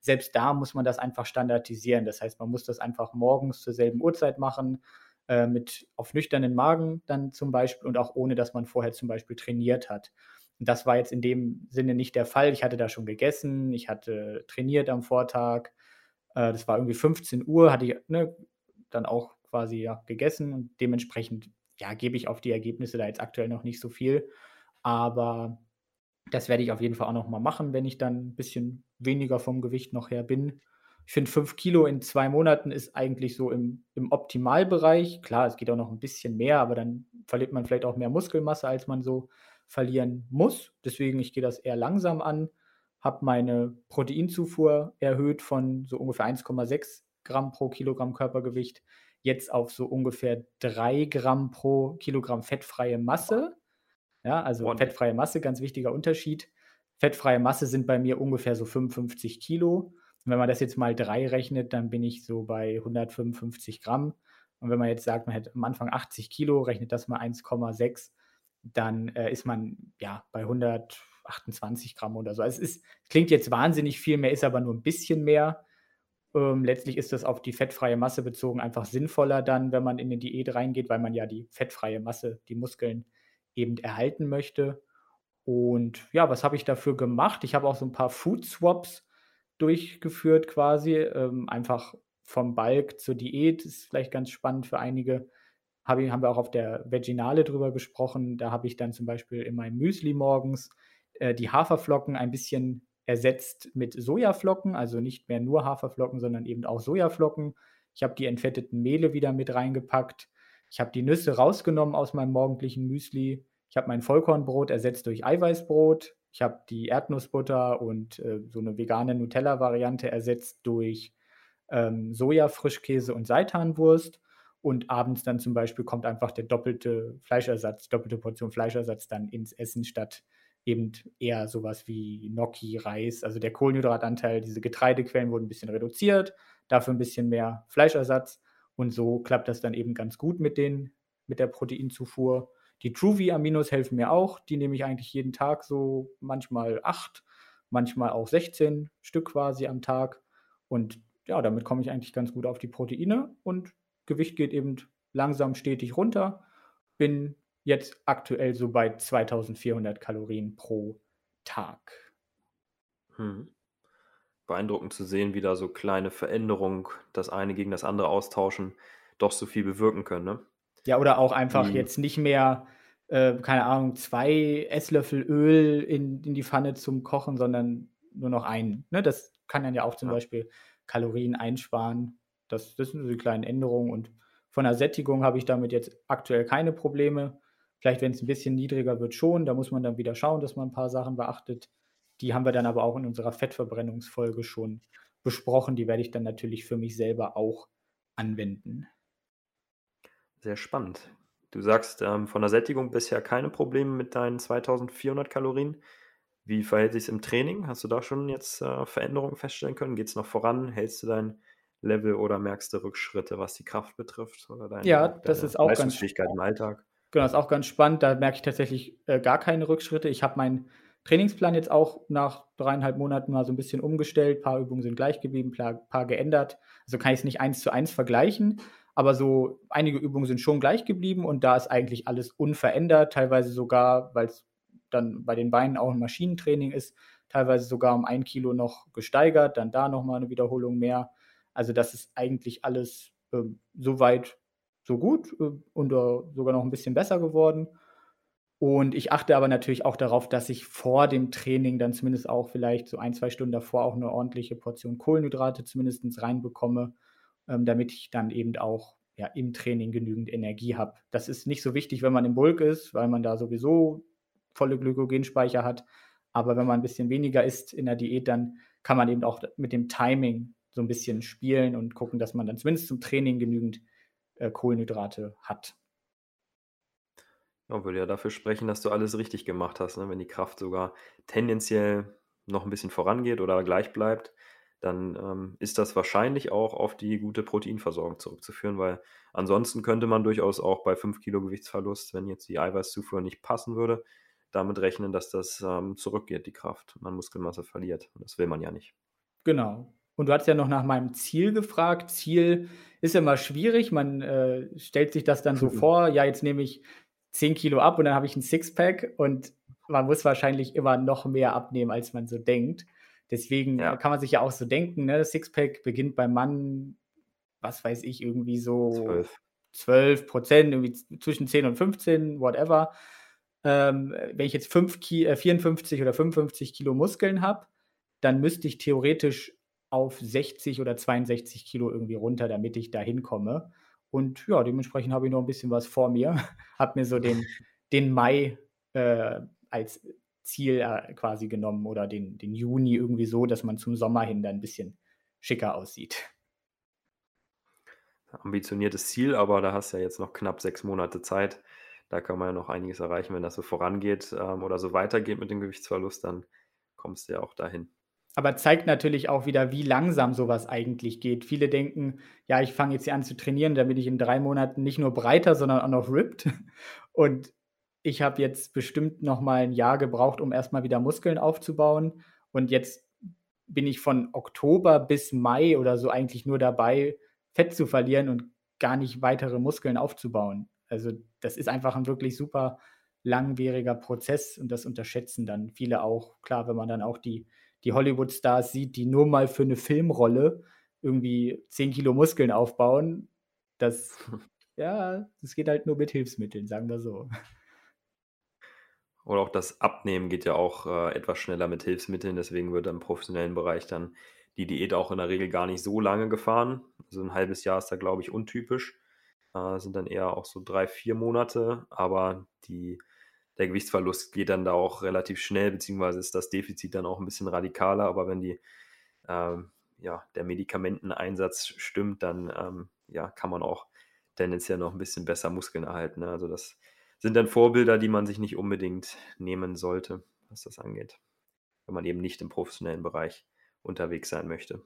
selbst da muss man das einfach standardisieren. Das heißt, man muss das einfach morgens zur selben Uhrzeit machen, äh, mit auf nüchternen Magen dann zum Beispiel und auch ohne, dass man vorher zum Beispiel trainiert hat. Und das war jetzt in dem Sinne nicht der Fall. Ich hatte da schon gegessen, ich hatte trainiert am Vortag. Äh, das war irgendwie 15 Uhr, hatte ich ne, dann auch quasi ja, gegessen und dementsprechend ja, gebe ich auf die Ergebnisse da jetzt aktuell noch nicht so viel. Aber das werde ich auf jeden Fall auch noch mal machen, wenn ich dann ein bisschen weniger vom Gewicht noch her bin. Ich finde, 5 Kilo in zwei Monaten ist eigentlich so im, im Optimalbereich. Klar, es geht auch noch ein bisschen mehr, aber dann verliert man vielleicht auch mehr Muskelmasse, als man so verlieren muss. Deswegen, ich gehe das eher langsam an, habe meine Proteinzufuhr erhöht von so ungefähr 1,6 Gramm pro Kilogramm Körpergewicht jetzt auf so ungefähr 3 Gramm pro Kilogramm fettfreie Masse. Ja, also Ordentlich. fettfreie Masse, ganz wichtiger Unterschied. Fettfreie Masse sind bei mir ungefähr so 55 Kilo. Und wenn man das jetzt mal 3 rechnet, dann bin ich so bei 155 Gramm. Und wenn man jetzt sagt, man hätte am Anfang 80 Kilo, rechnet das mal 1,6, dann äh, ist man ja bei 128 Gramm oder so. Also es ist, klingt jetzt wahnsinnig viel mehr, ist aber nur ein bisschen mehr. Ähm, letztlich ist das auf die fettfreie Masse bezogen einfach sinnvoller dann, wenn man in eine Diät reingeht, weil man ja die fettfreie Masse, die Muskeln eben erhalten möchte. Und ja, was habe ich dafür gemacht? Ich habe auch so ein paar Food Swaps durchgeführt quasi, ähm, einfach vom Balk zur Diät, ist vielleicht ganz spannend für einige. Hab ich, haben wir auch auf der Veginale drüber gesprochen. Da habe ich dann zum Beispiel in meinem Müsli morgens äh, die Haferflocken ein bisschen ersetzt mit Sojaflocken, also nicht mehr nur Haferflocken, sondern eben auch Sojaflocken. Ich habe die entfetteten Mehle wieder mit reingepackt. Ich habe die Nüsse rausgenommen aus meinem morgendlichen Müsli. Ich habe mein Vollkornbrot ersetzt durch Eiweißbrot. Ich habe die Erdnussbutter und äh, so eine vegane Nutella-Variante ersetzt durch ähm, Soja-Frischkäse und Seitanwurst. Und abends dann zum Beispiel kommt einfach der doppelte Fleischersatz, doppelte Portion Fleischersatz dann ins Essen statt eben eher sowas wie Gnocchi, Reis. Also der Kohlenhydratanteil, diese Getreidequellen wurden ein bisschen reduziert, dafür ein bisschen mehr Fleischersatz. Und so klappt das dann eben ganz gut mit, den, mit der Proteinzufuhr. Die Truvy-Aminos helfen mir auch. Die nehme ich eigentlich jeden Tag so manchmal acht, manchmal auch 16 Stück quasi am Tag. Und ja, damit komme ich eigentlich ganz gut auf die Proteine und Gewicht geht eben langsam stetig runter. Bin jetzt aktuell so bei 2400 Kalorien pro Tag. Hm. Beeindruckend zu sehen, wie da so kleine Veränderungen, das eine gegen das andere austauschen, doch so viel bewirken können. Ne? Ja, oder auch einfach wie? jetzt nicht mehr, äh, keine Ahnung, zwei Esslöffel Öl in, in die Pfanne zum Kochen, sondern nur noch einen. Ne? Das kann dann ja auch zum ja. Beispiel Kalorien einsparen. Das, das sind so die kleinen Änderungen und von der Sättigung habe ich damit jetzt aktuell keine Probleme. Vielleicht, wenn es ein bisschen niedriger wird, schon. Da muss man dann wieder schauen, dass man ein paar Sachen beachtet. Die haben wir dann aber auch in unserer Fettverbrennungsfolge schon besprochen. Die werde ich dann natürlich für mich selber auch anwenden. Sehr spannend. Du sagst, ähm, von der Sättigung bisher keine Probleme mit deinen 2400 Kalorien. Wie verhält sich es im Training? Hast du da schon jetzt äh, Veränderungen feststellen können? Geht es noch voran? Hältst du dein Level oder merkst du Rückschritte, was die Kraft betrifft? Oder deine, ja, das ist auch ganz im Alltag? Genau, das ist auch ganz spannend. Da merke ich tatsächlich äh, gar keine Rückschritte. Ich habe meinen Trainingsplan jetzt auch nach dreieinhalb Monaten mal so ein bisschen umgestellt. Paar Übungen sind gleich geblieben, ein paar geändert. Also kann ich es nicht eins zu eins vergleichen. Aber so einige Übungen sind schon gleich geblieben und da ist eigentlich alles unverändert. Teilweise sogar, weil es dann bei den Beinen auch ein Maschinentraining ist, teilweise sogar um ein Kilo noch gesteigert, dann da nochmal eine Wiederholung mehr. Also das ist eigentlich alles äh, soweit so gut äh, und sogar noch ein bisschen besser geworden. Und ich achte aber natürlich auch darauf, dass ich vor dem Training dann zumindest auch vielleicht so ein, zwei Stunden davor auch eine ordentliche Portion Kohlenhydrate zumindest reinbekomme, ähm, damit ich dann eben auch ja, im Training genügend Energie habe. Das ist nicht so wichtig, wenn man im Bulk ist, weil man da sowieso volle Glykogenspeicher hat. Aber wenn man ein bisschen weniger isst in der Diät, dann kann man eben auch mit dem Timing so ein bisschen spielen und gucken, dass man dann zumindest zum Training genügend äh, Kohlenhydrate hat. Ja, würde ja dafür sprechen, dass du alles richtig gemacht hast. Ne? Wenn die Kraft sogar tendenziell noch ein bisschen vorangeht oder gleich bleibt, dann ähm, ist das wahrscheinlich auch auf die gute Proteinversorgung zurückzuführen, weil ansonsten könnte man durchaus auch bei 5 Kilo Gewichtsverlust, wenn jetzt die Eiweißzufuhr nicht passen würde, damit rechnen, dass das ähm, zurückgeht, die Kraft, man Muskelmasse verliert. Und das will man ja nicht. Genau. Und du hast ja noch nach meinem Ziel gefragt. Ziel ist immer schwierig. Man äh, stellt sich das dann so vor, ja, jetzt nehme ich 10 Kilo ab und dann habe ich ein Sixpack und man muss wahrscheinlich immer noch mehr abnehmen, als man so denkt. Deswegen ja. kann man sich ja auch so denken, ne? Sixpack beginnt beim Mann, was weiß ich, irgendwie so 12, 12 Prozent, irgendwie zwischen 10 und 15, whatever. Ähm, wenn ich jetzt 5 Ki äh, 54 oder 55 Kilo Muskeln habe, dann müsste ich theoretisch auf 60 oder 62 Kilo irgendwie runter, damit ich da hinkomme. Und ja, dementsprechend habe ich noch ein bisschen was vor mir. habe mir so den, den Mai äh, als Ziel äh, quasi genommen oder den, den Juni irgendwie so, dass man zum Sommer hin dann ein bisschen schicker aussieht. ambitioniertes Ziel, aber da hast du ja jetzt noch knapp sechs Monate Zeit. Da kann man ja noch einiges erreichen. Wenn das so vorangeht ähm, oder so weitergeht mit dem Gewichtsverlust, dann kommst du ja auch dahin. Aber zeigt natürlich auch wieder, wie langsam sowas eigentlich geht. Viele denken, ja, ich fange jetzt hier an zu trainieren, damit ich in drei Monaten nicht nur breiter, sondern auch noch ripped. Und ich habe jetzt bestimmt noch mal ein Jahr gebraucht, um erstmal wieder Muskeln aufzubauen. Und jetzt bin ich von Oktober bis Mai oder so eigentlich nur dabei, Fett zu verlieren und gar nicht weitere Muskeln aufzubauen. Also das ist einfach ein wirklich super langwieriger Prozess und das unterschätzen dann viele auch. Klar, wenn man dann auch die, die Hollywood-Stars sieht, die nur mal für eine Filmrolle irgendwie 10 Kilo Muskeln aufbauen, das, ja, das geht halt nur mit Hilfsmitteln, sagen wir so. Oder auch das Abnehmen geht ja auch äh, etwas schneller mit Hilfsmitteln, deswegen wird im professionellen Bereich dann die Diät auch in der Regel gar nicht so lange gefahren. Also ein halbes Jahr ist da, glaube ich, untypisch. Äh, sind dann eher auch so drei, vier Monate, aber die, der Gewichtsverlust geht dann da auch relativ schnell, beziehungsweise ist das Defizit dann auch ein bisschen radikaler. Aber wenn die, ähm, ja, der Medikamenteneinsatz stimmt, dann ähm, ja, kann man auch tendenziell noch ein bisschen besser Muskeln erhalten. Ne? Also das sind dann Vorbilder, die man sich nicht unbedingt nehmen sollte, was das angeht, wenn man eben nicht im professionellen Bereich unterwegs sein möchte.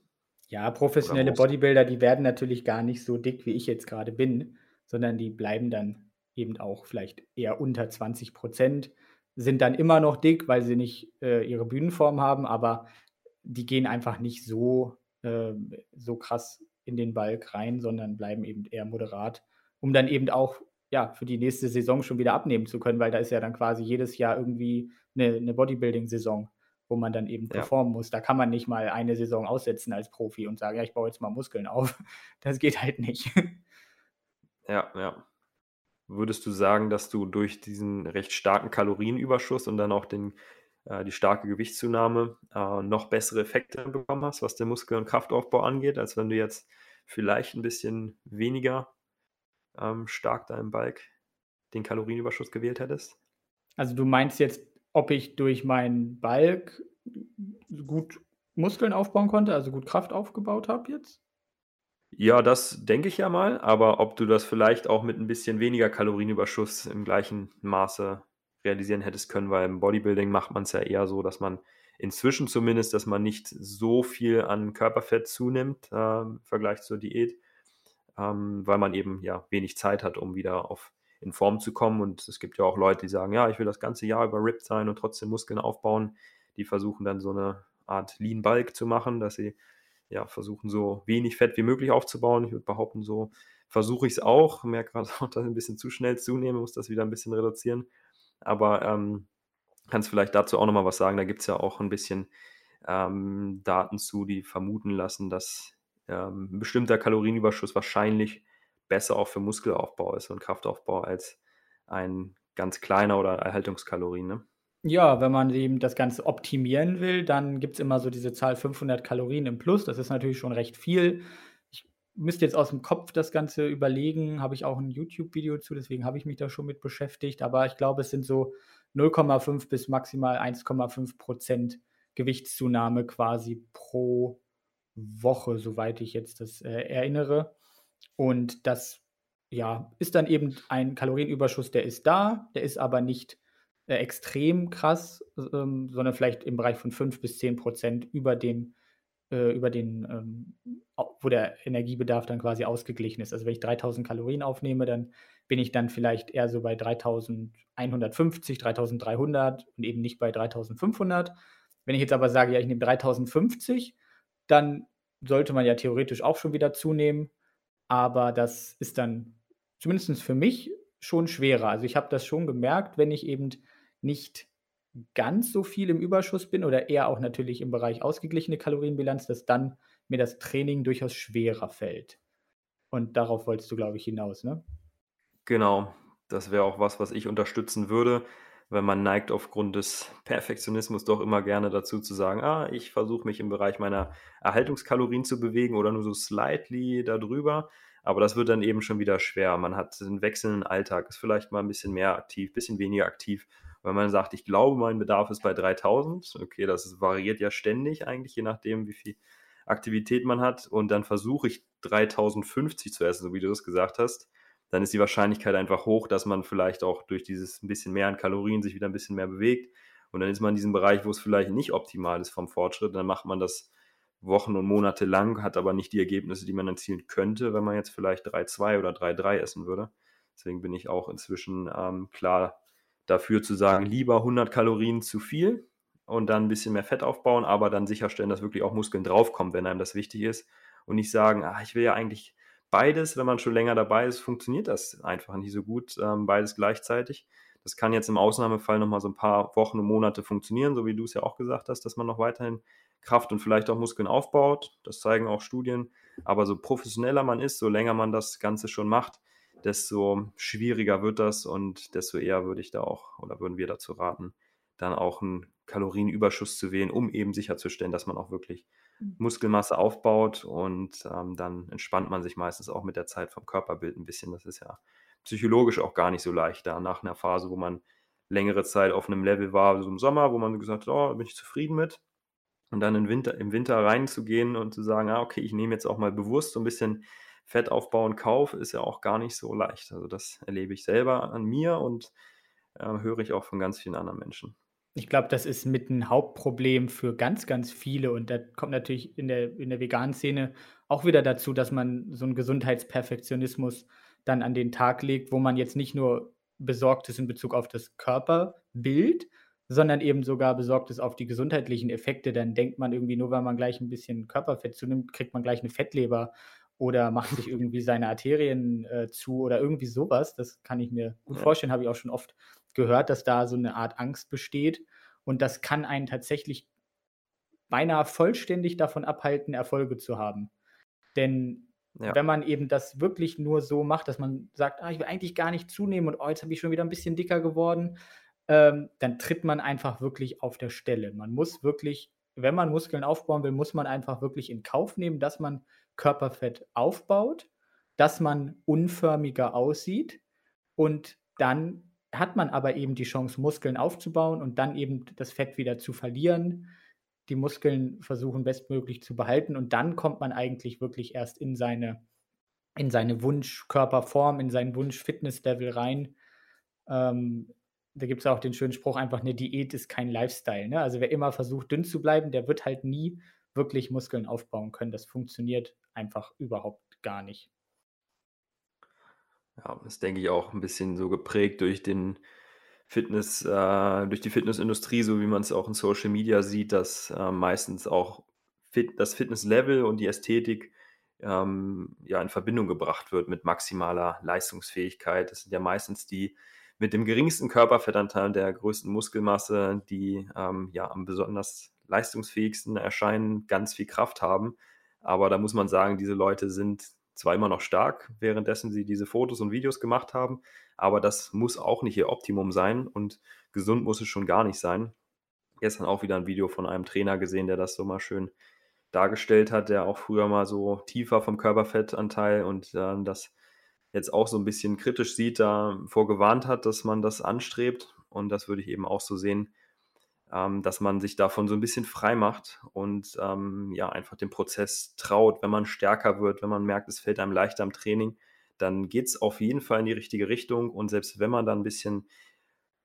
Ja, professionelle Bodybuilder, die werden natürlich gar nicht so dick, wie ich jetzt gerade bin, sondern die bleiben dann eben auch vielleicht eher unter 20 Prozent, sind dann immer noch dick, weil sie nicht äh, ihre Bühnenform haben, aber die gehen einfach nicht so, äh, so krass in den Balk rein, sondern bleiben eben eher moderat, um dann eben auch ja, für die nächste Saison schon wieder abnehmen zu können, weil da ist ja dann quasi jedes Jahr irgendwie eine, eine Bodybuilding-Saison wo man dann eben ja. performen muss. Da kann man nicht mal eine Saison aussetzen als Profi und sagen, ja, ich baue jetzt mal Muskeln auf. Das geht halt nicht. Ja, ja. Würdest du sagen, dass du durch diesen recht starken Kalorienüberschuss und dann auch den, äh, die starke Gewichtszunahme äh, noch bessere Effekte bekommen hast, was den Muskel- und Kraftaufbau angeht, als wenn du jetzt vielleicht ein bisschen weniger ähm, stark da im Balk den Kalorienüberschuss gewählt hättest? Also du meinst jetzt ob ich durch meinen Balk gut Muskeln aufbauen konnte, also gut Kraft aufgebaut habe jetzt? Ja, das denke ich ja mal, aber ob du das vielleicht auch mit ein bisschen weniger Kalorienüberschuss im gleichen Maße realisieren hättest können, weil im Bodybuilding macht man es ja eher so, dass man inzwischen zumindest, dass man nicht so viel an Körperfett zunimmt äh, im Vergleich zur Diät, ähm, weil man eben ja wenig Zeit hat, um wieder auf in Form zu kommen. Und es gibt ja auch Leute, die sagen, ja, ich will das ganze Jahr über ripped sein und trotzdem Muskeln aufbauen. Die versuchen dann so eine Art Lean Bulk zu machen, dass sie ja versuchen, so wenig Fett wie möglich aufzubauen. Ich würde behaupten, so versuche ich es auch. Merke gerade auch, dass ich ein bisschen zu schnell zunehme, muss das wieder ein bisschen reduzieren. Aber ähm, kannst vielleicht dazu auch nochmal was sagen. Da gibt es ja auch ein bisschen ähm, Daten zu, die vermuten lassen, dass ähm, ein bestimmter Kalorienüberschuss wahrscheinlich besser auch für Muskelaufbau ist und Kraftaufbau als ein ganz kleiner oder Erhaltungskalorien. Ne? Ja, wenn man eben das Ganze optimieren will, dann gibt es immer so diese Zahl 500 Kalorien im Plus. Das ist natürlich schon recht viel. Ich müsste jetzt aus dem Kopf das Ganze überlegen. Habe ich auch ein YouTube-Video zu, deswegen habe ich mich da schon mit beschäftigt. Aber ich glaube, es sind so 0,5 bis maximal 1,5 Prozent Gewichtszunahme quasi pro Woche, soweit ich jetzt das äh, erinnere. Und das ja, ist dann eben ein Kalorienüberschuss, der ist da, der ist aber nicht äh, extrem krass, ähm, sondern vielleicht im Bereich von 5 bis 10 Prozent über dem, äh, über den, ähm, wo der Energiebedarf dann quasi ausgeglichen ist. Also wenn ich 3000 Kalorien aufnehme, dann bin ich dann vielleicht eher so bei 3150, 3300 und eben nicht bei 3500. Wenn ich jetzt aber sage, ja, ich nehme 3050, dann sollte man ja theoretisch auch schon wieder zunehmen aber das ist dann zumindest für mich schon schwerer. Also ich habe das schon gemerkt, wenn ich eben nicht ganz so viel im Überschuss bin oder eher auch natürlich im Bereich ausgeglichene Kalorienbilanz, dass dann mir das Training durchaus schwerer fällt. Und darauf wolltest du, glaube ich, hinaus, ne? Genau, das wäre auch was, was ich unterstützen würde, weil man neigt aufgrund des Perfektionismus doch immer gerne dazu zu sagen, ah, ich versuche mich im Bereich meiner Erhaltungskalorien zu bewegen oder nur so slightly darüber. Aber das wird dann eben schon wieder schwer. Man hat einen wechselnden Alltag, ist vielleicht mal ein bisschen mehr aktiv, ein bisschen weniger aktiv. Wenn man sagt, ich glaube, mein Bedarf ist bei 3000, okay, das variiert ja ständig eigentlich, je nachdem, wie viel Aktivität man hat und dann versuche ich 3050 zu essen, so wie du das gesagt hast, dann ist die Wahrscheinlichkeit einfach hoch, dass man vielleicht auch durch dieses ein bisschen mehr an Kalorien sich wieder ein bisschen mehr bewegt. Und dann ist man in diesem Bereich, wo es vielleicht nicht optimal ist vom Fortschritt. Dann macht man das Wochen und Monate lang, hat aber nicht die Ergebnisse, die man erzielen könnte, wenn man jetzt vielleicht 3,2 oder 3,3 essen würde. Deswegen bin ich auch inzwischen ähm, klar dafür zu sagen, lieber 100 Kalorien zu viel und dann ein bisschen mehr Fett aufbauen, aber dann sicherstellen, dass wirklich auch Muskeln draufkommen, wenn einem das wichtig ist. Und nicht sagen, ah, ich will ja eigentlich beides, wenn man schon länger dabei ist, funktioniert das einfach nicht so gut, ähm, beides gleichzeitig. Das kann jetzt im Ausnahmefall nochmal so ein paar Wochen und Monate funktionieren, so wie du es ja auch gesagt hast, dass man noch weiterhin Kraft und vielleicht auch Muskeln aufbaut. Das zeigen auch Studien. Aber so professioneller man ist, so länger man das Ganze schon macht, desto schwieriger wird das und desto eher würde ich da auch oder würden wir dazu raten, dann auch einen Kalorienüberschuss zu wählen, um eben sicherzustellen, dass man auch wirklich mhm. Muskelmasse aufbaut und ähm, dann entspannt man sich meistens auch mit der Zeit vom Körperbild ein bisschen. Das ist ja psychologisch auch gar nicht so leicht da nach einer Phase, wo man längere Zeit auf einem Level war, so im Sommer, wo man gesagt hat, oh, bin ich zufrieden mit. Und dann im Winter, im Winter reinzugehen und zu sagen, ah, okay, ich nehme jetzt auch mal bewusst so ein bisschen Fettaufbau in Kauf, ist ja auch gar nicht so leicht. Also das erlebe ich selber an mir und äh, höre ich auch von ganz vielen anderen Menschen. Ich glaube, das ist mit ein Hauptproblem für ganz, ganz viele. Und da kommt natürlich in der, in der veganen Szene auch wieder dazu, dass man so einen Gesundheitsperfektionismus dann an den Tag legt, wo man jetzt nicht nur besorgt ist in Bezug auf das Körperbild, sondern eben sogar besorgt ist auf die gesundheitlichen Effekte. Dann denkt man irgendwie, nur weil man gleich ein bisschen Körperfett zunimmt, kriegt man gleich eine Fettleber oder macht sich irgendwie seine Arterien äh, zu oder irgendwie sowas. Das kann ich mir gut vorstellen, habe ich auch schon oft gehört, dass da so eine Art Angst besteht. Und das kann einen tatsächlich beinahe vollständig davon abhalten, Erfolge zu haben. Denn ja. wenn man eben das wirklich nur so macht, dass man sagt, ah, ich will eigentlich gar nicht zunehmen und oh, jetzt habe ich schon wieder ein bisschen dicker geworden, ähm, dann tritt man einfach wirklich auf der Stelle. Man muss wirklich, wenn man Muskeln aufbauen will, muss man einfach wirklich in Kauf nehmen, dass man Körperfett aufbaut, dass man unförmiger aussieht und dann hat man aber eben die Chance, Muskeln aufzubauen und dann eben das Fett wieder zu verlieren, die Muskeln versuchen bestmöglich zu behalten und dann kommt man eigentlich wirklich erst in seine, in seine Wunschkörperform, in seinen Wunsch-Fitness-Level rein. Ähm, da gibt es auch den schönen Spruch, einfach eine Diät ist kein Lifestyle. Ne? Also wer immer versucht, dünn zu bleiben, der wird halt nie wirklich Muskeln aufbauen können. Das funktioniert einfach überhaupt gar nicht. Ja, das denke ich auch ein bisschen so geprägt durch den Fitness, äh, durch die Fitnessindustrie, so wie man es auch in Social Media sieht, dass äh, meistens auch fit, das Fitnesslevel und die Ästhetik ähm, ja in Verbindung gebracht wird mit maximaler Leistungsfähigkeit. Das sind ja meistens die mit dem geringsten Körperfettanteil und der größten Muskelmasse, die ähm, ja am besonders leistungsfähigsten erscheinen, ganz viel Kraft haben. Aber da muss man sagen, diese Leute sind zwar immer noch stark, währenddessen sie diese Fotos und Videos gemacht haben, aber das muss auch nicht ihr Optimum sein und gesund muss es schon gar nicht sein. Gestern auch wieder ein Video von einem Trainer gesehen, der das so mal schön dargestellt hat, der auch früher mal so tiefer vom Körperfettanteil und äh, das jetzt auch so ein bisschen kritisch sieht, da vorgewarnt hat, dass man das anstrebt. Und das würde ich eben auch so sehen, ähm, dass man sich davon so ein bisschen frei macht und ähm, ja, einfach dem Prozess traut. Wenn man stärker wird, wenn man merkt, es fällt einem leichter am Training, dann geht es auf jeden Fall in die richtige Richtung. Und selbst wenn man dann ein bisschen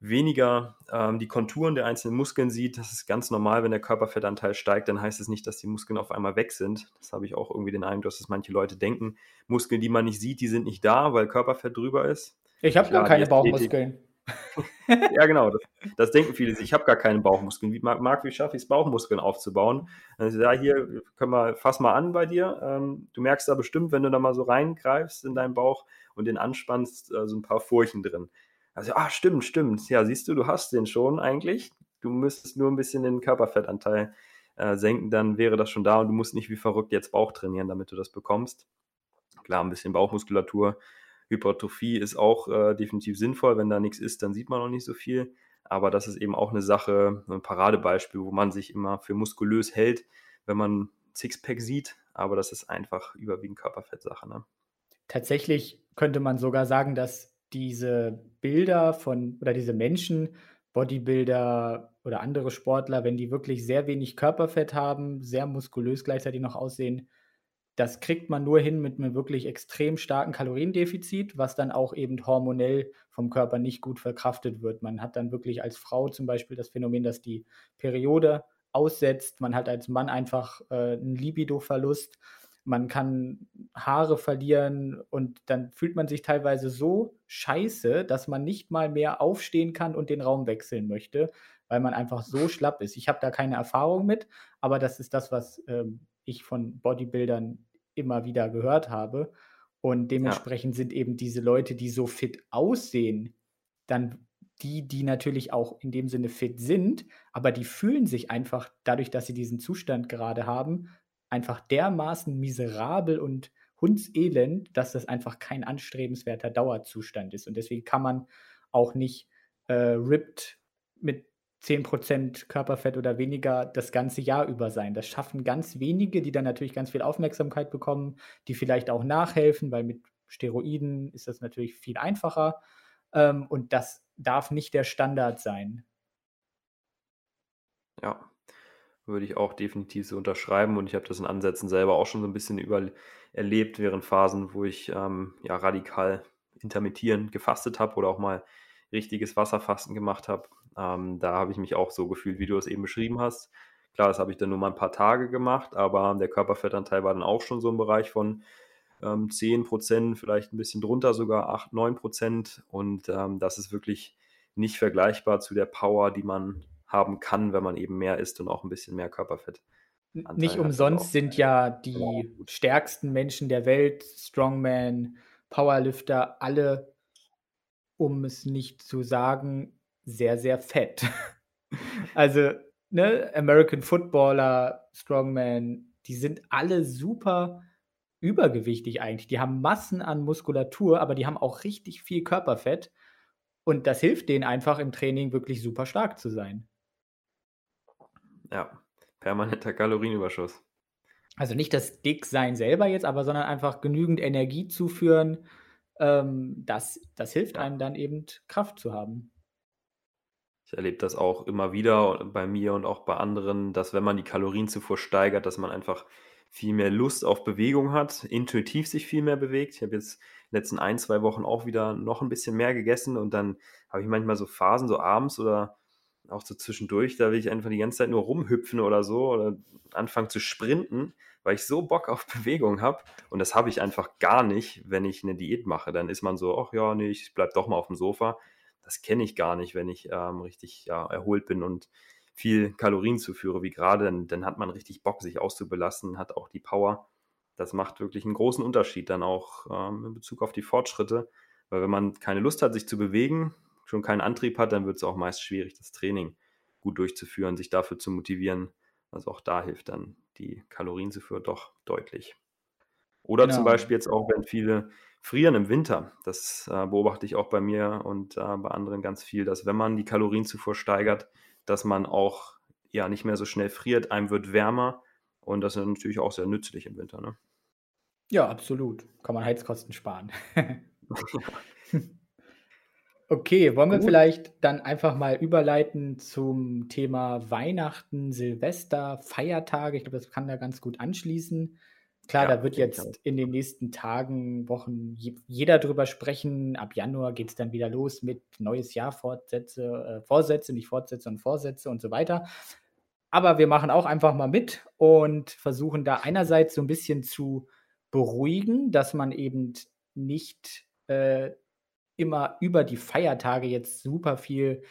weniger ähm, die Konturen der einzelnen Muskeln sieht, das ist ganz normal, wenn der Körperfettanteil steigt, dann heißt es nicht, dass die Muskeln auf einmal weg sind. Das habe ich auch irgendwie den Eindruck, dass es manche Leute denken, Muskeln, die man nicht sieht, die sind nicht da, weil Körperfett drüber ist. Ich habe gar keine Bauchmuskeln. ja, genau. Das, das, denken viele. Ich habe gar keine Bauchmuskeln. Wie, Marc, wie schaffe ich es, Bauchmuskeln aufzubauen? Also, ja, hier können wir, fass mal an bei dir. Ähm, du merkst da bestimmt, wenn du da mal so reingreifst in deinen Bauch und den anspannst, äh, so ein paar Furchen drin. Also, ah, stimmt, stimmt. Ja, siehst du, du hast den schon eigentlich. Du müsstest nur ein bisschen den Körperfettanteil äh, senken, dann wäre das schon da und du musst nicht wie verrückt jetzt Bauch trainieren, damit du das bekommst. Klar, ein bisschen Bauchmuskulatur Hypertrophie ist auch äh, definitiv sinnvoll. Wenn da nichts ist, dann sieht man noch nicht so viel. Aber das ist eben auch eine Sache, ein Paradebeispiel, wo man sich immer für muskulös hält, wenn man Sixpack sieht. Aber das ist einfach überwiegend Körperfettsache. Ne? Tatsächlich könnte man sogar sagen, dass diese Bilder von oder diese Menschen Bodybuilder oder andere Sportler, wenn die wirklich sehr wenig Körperfett haben, sehr muskulös gleichzeitig noch aussehen, das kriegt man nur hin mit einem wirklich extrem starken Kaloriendefizit, was dann auch eben hormonell vom Körper nicht gut verkraftet wird. Man hat dann wirklich als Frau zum Beispiel das Phänomen, dass die Periode aussetzt. Man hat als Mann einfach äh, einen Libido-Verlust. Man kann Haare verlieren und dann fühlt man sich teilweise so scheiße, dass man nicht mal mehr aufstehen kann und den Raum wechseln möchte, weil man einfach so schlapp ist. Ich habe da keine Erfahrung mit, aber das ist das, was ähm, ich von Bodybuildern immer wieder gehört habe. Und dementsprechend ja. sind eben diese Leute, die so fit aussehen, dann die, die natürlich auch in dem Sinne fit sind, aber die fühlen sich einfach dadurch, dass sie diesen Zustand gerade haben, einfach dermaßen miserabel und hundselend, dass das einfach kein anstrebenswerter Dauerzustand ist. Und deswegen kann man auch nicht äh, ripped mit 10% Körperfett oder weniger das ganze Jahr über sein. Das schaffen ganz wenige, die dann natürlich ganz viel Aufmerksamkeit bekommen, die vielleicht auch nachhelfen, weil mit Steroiden ist das natürlich viel einfacher. Ähm, und das darf nicht der Standard sein. Ja, würde ich auch definitiv so unterschreiben und ich habe das in Ansätzen selber auch schon so ein bisschen über erlebt während Phasen, wo ich ähm, ja radikal intermittierend gefastet habe oder auch mal richtiges Wasserfasten gemacht habe. Ähm, da habe ich mich auch so gefühlt, wie du es eben beschrieben hast. Klar, das habe ich dann nur mal ein paar Tage gemacht, aber der Körperfettanteil war dann auch schon so im Bereich von ähm, 10 Prozent, vielleicht ein bisschen drunter sogar 8, 9 Prozent. Und ähm, das ist wirklich nicht vergleichbar zu der Power, die man haben kann, wenn man eben mehr isst und auch ein bisschen mehr Körperfett. Anteil nicht umsonst sind ja die stärksten Menschen der Welt, Strongman, Powerlifter, alle, um es nicht zu sagen, sehr, sehr fett. also, ne, American Footballer, Strongman, die sind alle super übergewichtig eigentlich. Die haben Massen an Muskulatur, aber die haben auch richtig viel Körperfett. Und das hilft denen einfach im Training wirklich super stark zu sein. Ja, permanenter Kalorienüberschuss. Also nicht das Dicksein selber jetzt, aber sondern einfach genügend Energie zuführen. Ähm, das, das hilft einem dann eben Kraft zu haben. Ich erlebe das auch immer wieder bei mir und auch bei anderen, dass wenn man die Kalorienzufuhr steigert, dass man einfach viel mehr Lust auf Bewegung hat, intuitiv sich viel mehr bewegt. Ich habe jetzt in den letzten ein, zwei Wochen auch wieder noch ein bisschen mehr gegessen und dann habe ich manchmal so Phasen, so abends oder auch so zwischendurch, da will ich einfach die ganze Zeit nur rumhüpfen oder so oder anfangen zu sprinten, weil ich so Bock auf Bewegung habe. Und das habe ich einfach gar nicht, wenn ich eine Diät mache. Dann ist man so, ach ja, nee, ich bleib doch mal auf dem Sofa. Das kenne ich gar nicht, wenn ich ähm, richtig ja, erholt bin und viel Kalorien zuführe, wie gerade, dann, dann hat man richtig Bock, sich auszubelassen, hat auch die Power. Das macht wirklich einen großen Unterschied dann auch ähm, in Bezug auf die Fortschritte. Weil wenn man keine Lust hat, sich zu bewegen, schon keinen Antrieb hat, dann wird es auch meist schwierig, das Training gut durchzuführen, sich dafür zu motivieren. Also auch da hilft dann die Kalorienzufuhr doch deutlich. Oder genau. zum Beispiel jetzt auch, wenn viele frieren im Winter. Das äh, beobachte ich auch bei mir und äh, bei anderen ganz viel, dass wenn man die Kalorienzufuhr steigert, dass man auch ja nicht mehr so schnell friert, einem wird wärmer und das ist natürlich auch sehr nützlich im Winter. Ne? Ja, absolut. Kann man Heizkosten sparen. okay, wollen wir vielleicht dann einfach mal überleiten zum Thema Weihnachten, Silvester, Feiertage? Ich glaube, das kann da ganz gut anschließen. Klar, ja, da wird jetzt in den nächsten Tagen, Wochen jeder drüber sprechen. Ab Januar geht es dann wieder los mit neues Jahr, Fortsätze, äh, Vorsätze, nicht Fortsätze und Vorsätze und so weiter. Aber wir machen auch einfach mal mit und versuchen da einerseits so ein bisschen zu beruhigen, dass man eben nicht äh, immer über die Feiertage jetzt super viel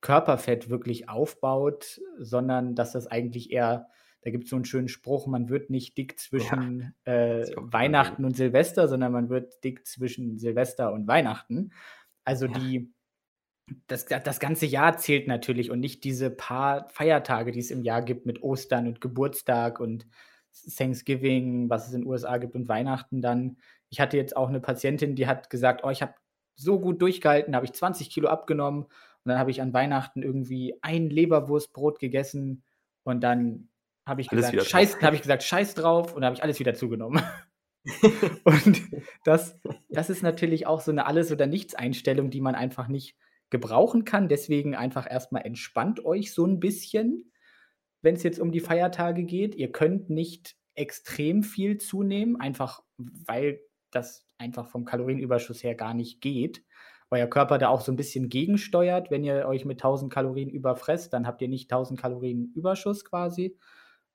Körperfett wirklich aufbaut, sondern dass das eigentlich eher da gibt es so einen schönen Spruch, man wird nicht dick zwischen ja, äh, Weihnachten und Silvester, sondern man wird dick zwischen Silvester und Weihnachten. Also ja. die, das, das ganze Jahr zählt natürlich und nicht diese paar Feiertage, die es im Jahr gibt mit Ostern und Geburtstag und Thanksgiving, was es in den USA gibt und Weihnachten dann. Ich hatte jetzt auch eine Patientin, die hat gesagt, oh, ich habe so gut durchgehalten, habe ich 20 Kilo abgenommen und dann habe ich an Weihnachten irgendwie ein Leberwurstbrot gegessen und dann habe ich, gesagt, scheiß, hab ich gesagt, scheiß drauf und habe ich alles wieder zugenommen. und das, das ist natürlich auch so eine Alles- oder Nichts-Einstellung, die man einfach nicht gebrauchen kann. Deswegen einfach erstmal entspannt euch so ein bisschen, wenn es jetzt um die Feiertage geht. Ihr könnt nicht extrem viel zunehmen, einfach weil das einfach vom Kalorienüberschuss her gar nicht geht. Euer Körper da auch so ein bisschen gegensteuert. Wenn ihr euch mit 1000 Kalorien überfresst, dann habt ihr nicht 1000 Kalorien Überschuss quasi.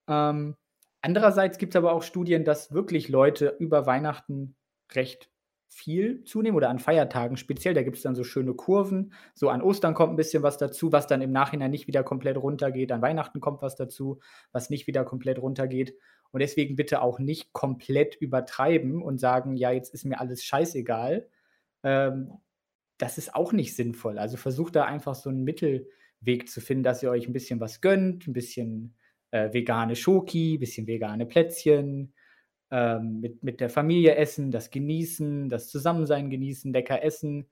Ähm, andererseits gibt es aber auch Studien, dass wirklich Leute über Weihnachten recht viel zunehmen oder an Feiertagen speziell. Da gibt es dann so schöne Kurven. So an Ostern kommt ein bisschen was dazu, was dann im Nachhinein nicht wieder komplett runtergeht. An Weihnachten kommt was dazu, was nicht wieder komplett runtergeht. Und deswegen bitte auch nicht komplett übertreiben und sagen, ja, jetzt ist mir alles scheißegal. Ähm, das ist auch nicht sinnvoll. Also versucht da einfach so einen Mittelweg zu finden, dass ihr euch ein bisschen was gönnt, ein bisschen äh, vegane Schoki, ein bisschen vegane Plätzchen, ähm, mit, mit der Familie essen, das Genießen, das Zusammensein genießen, lecker essen,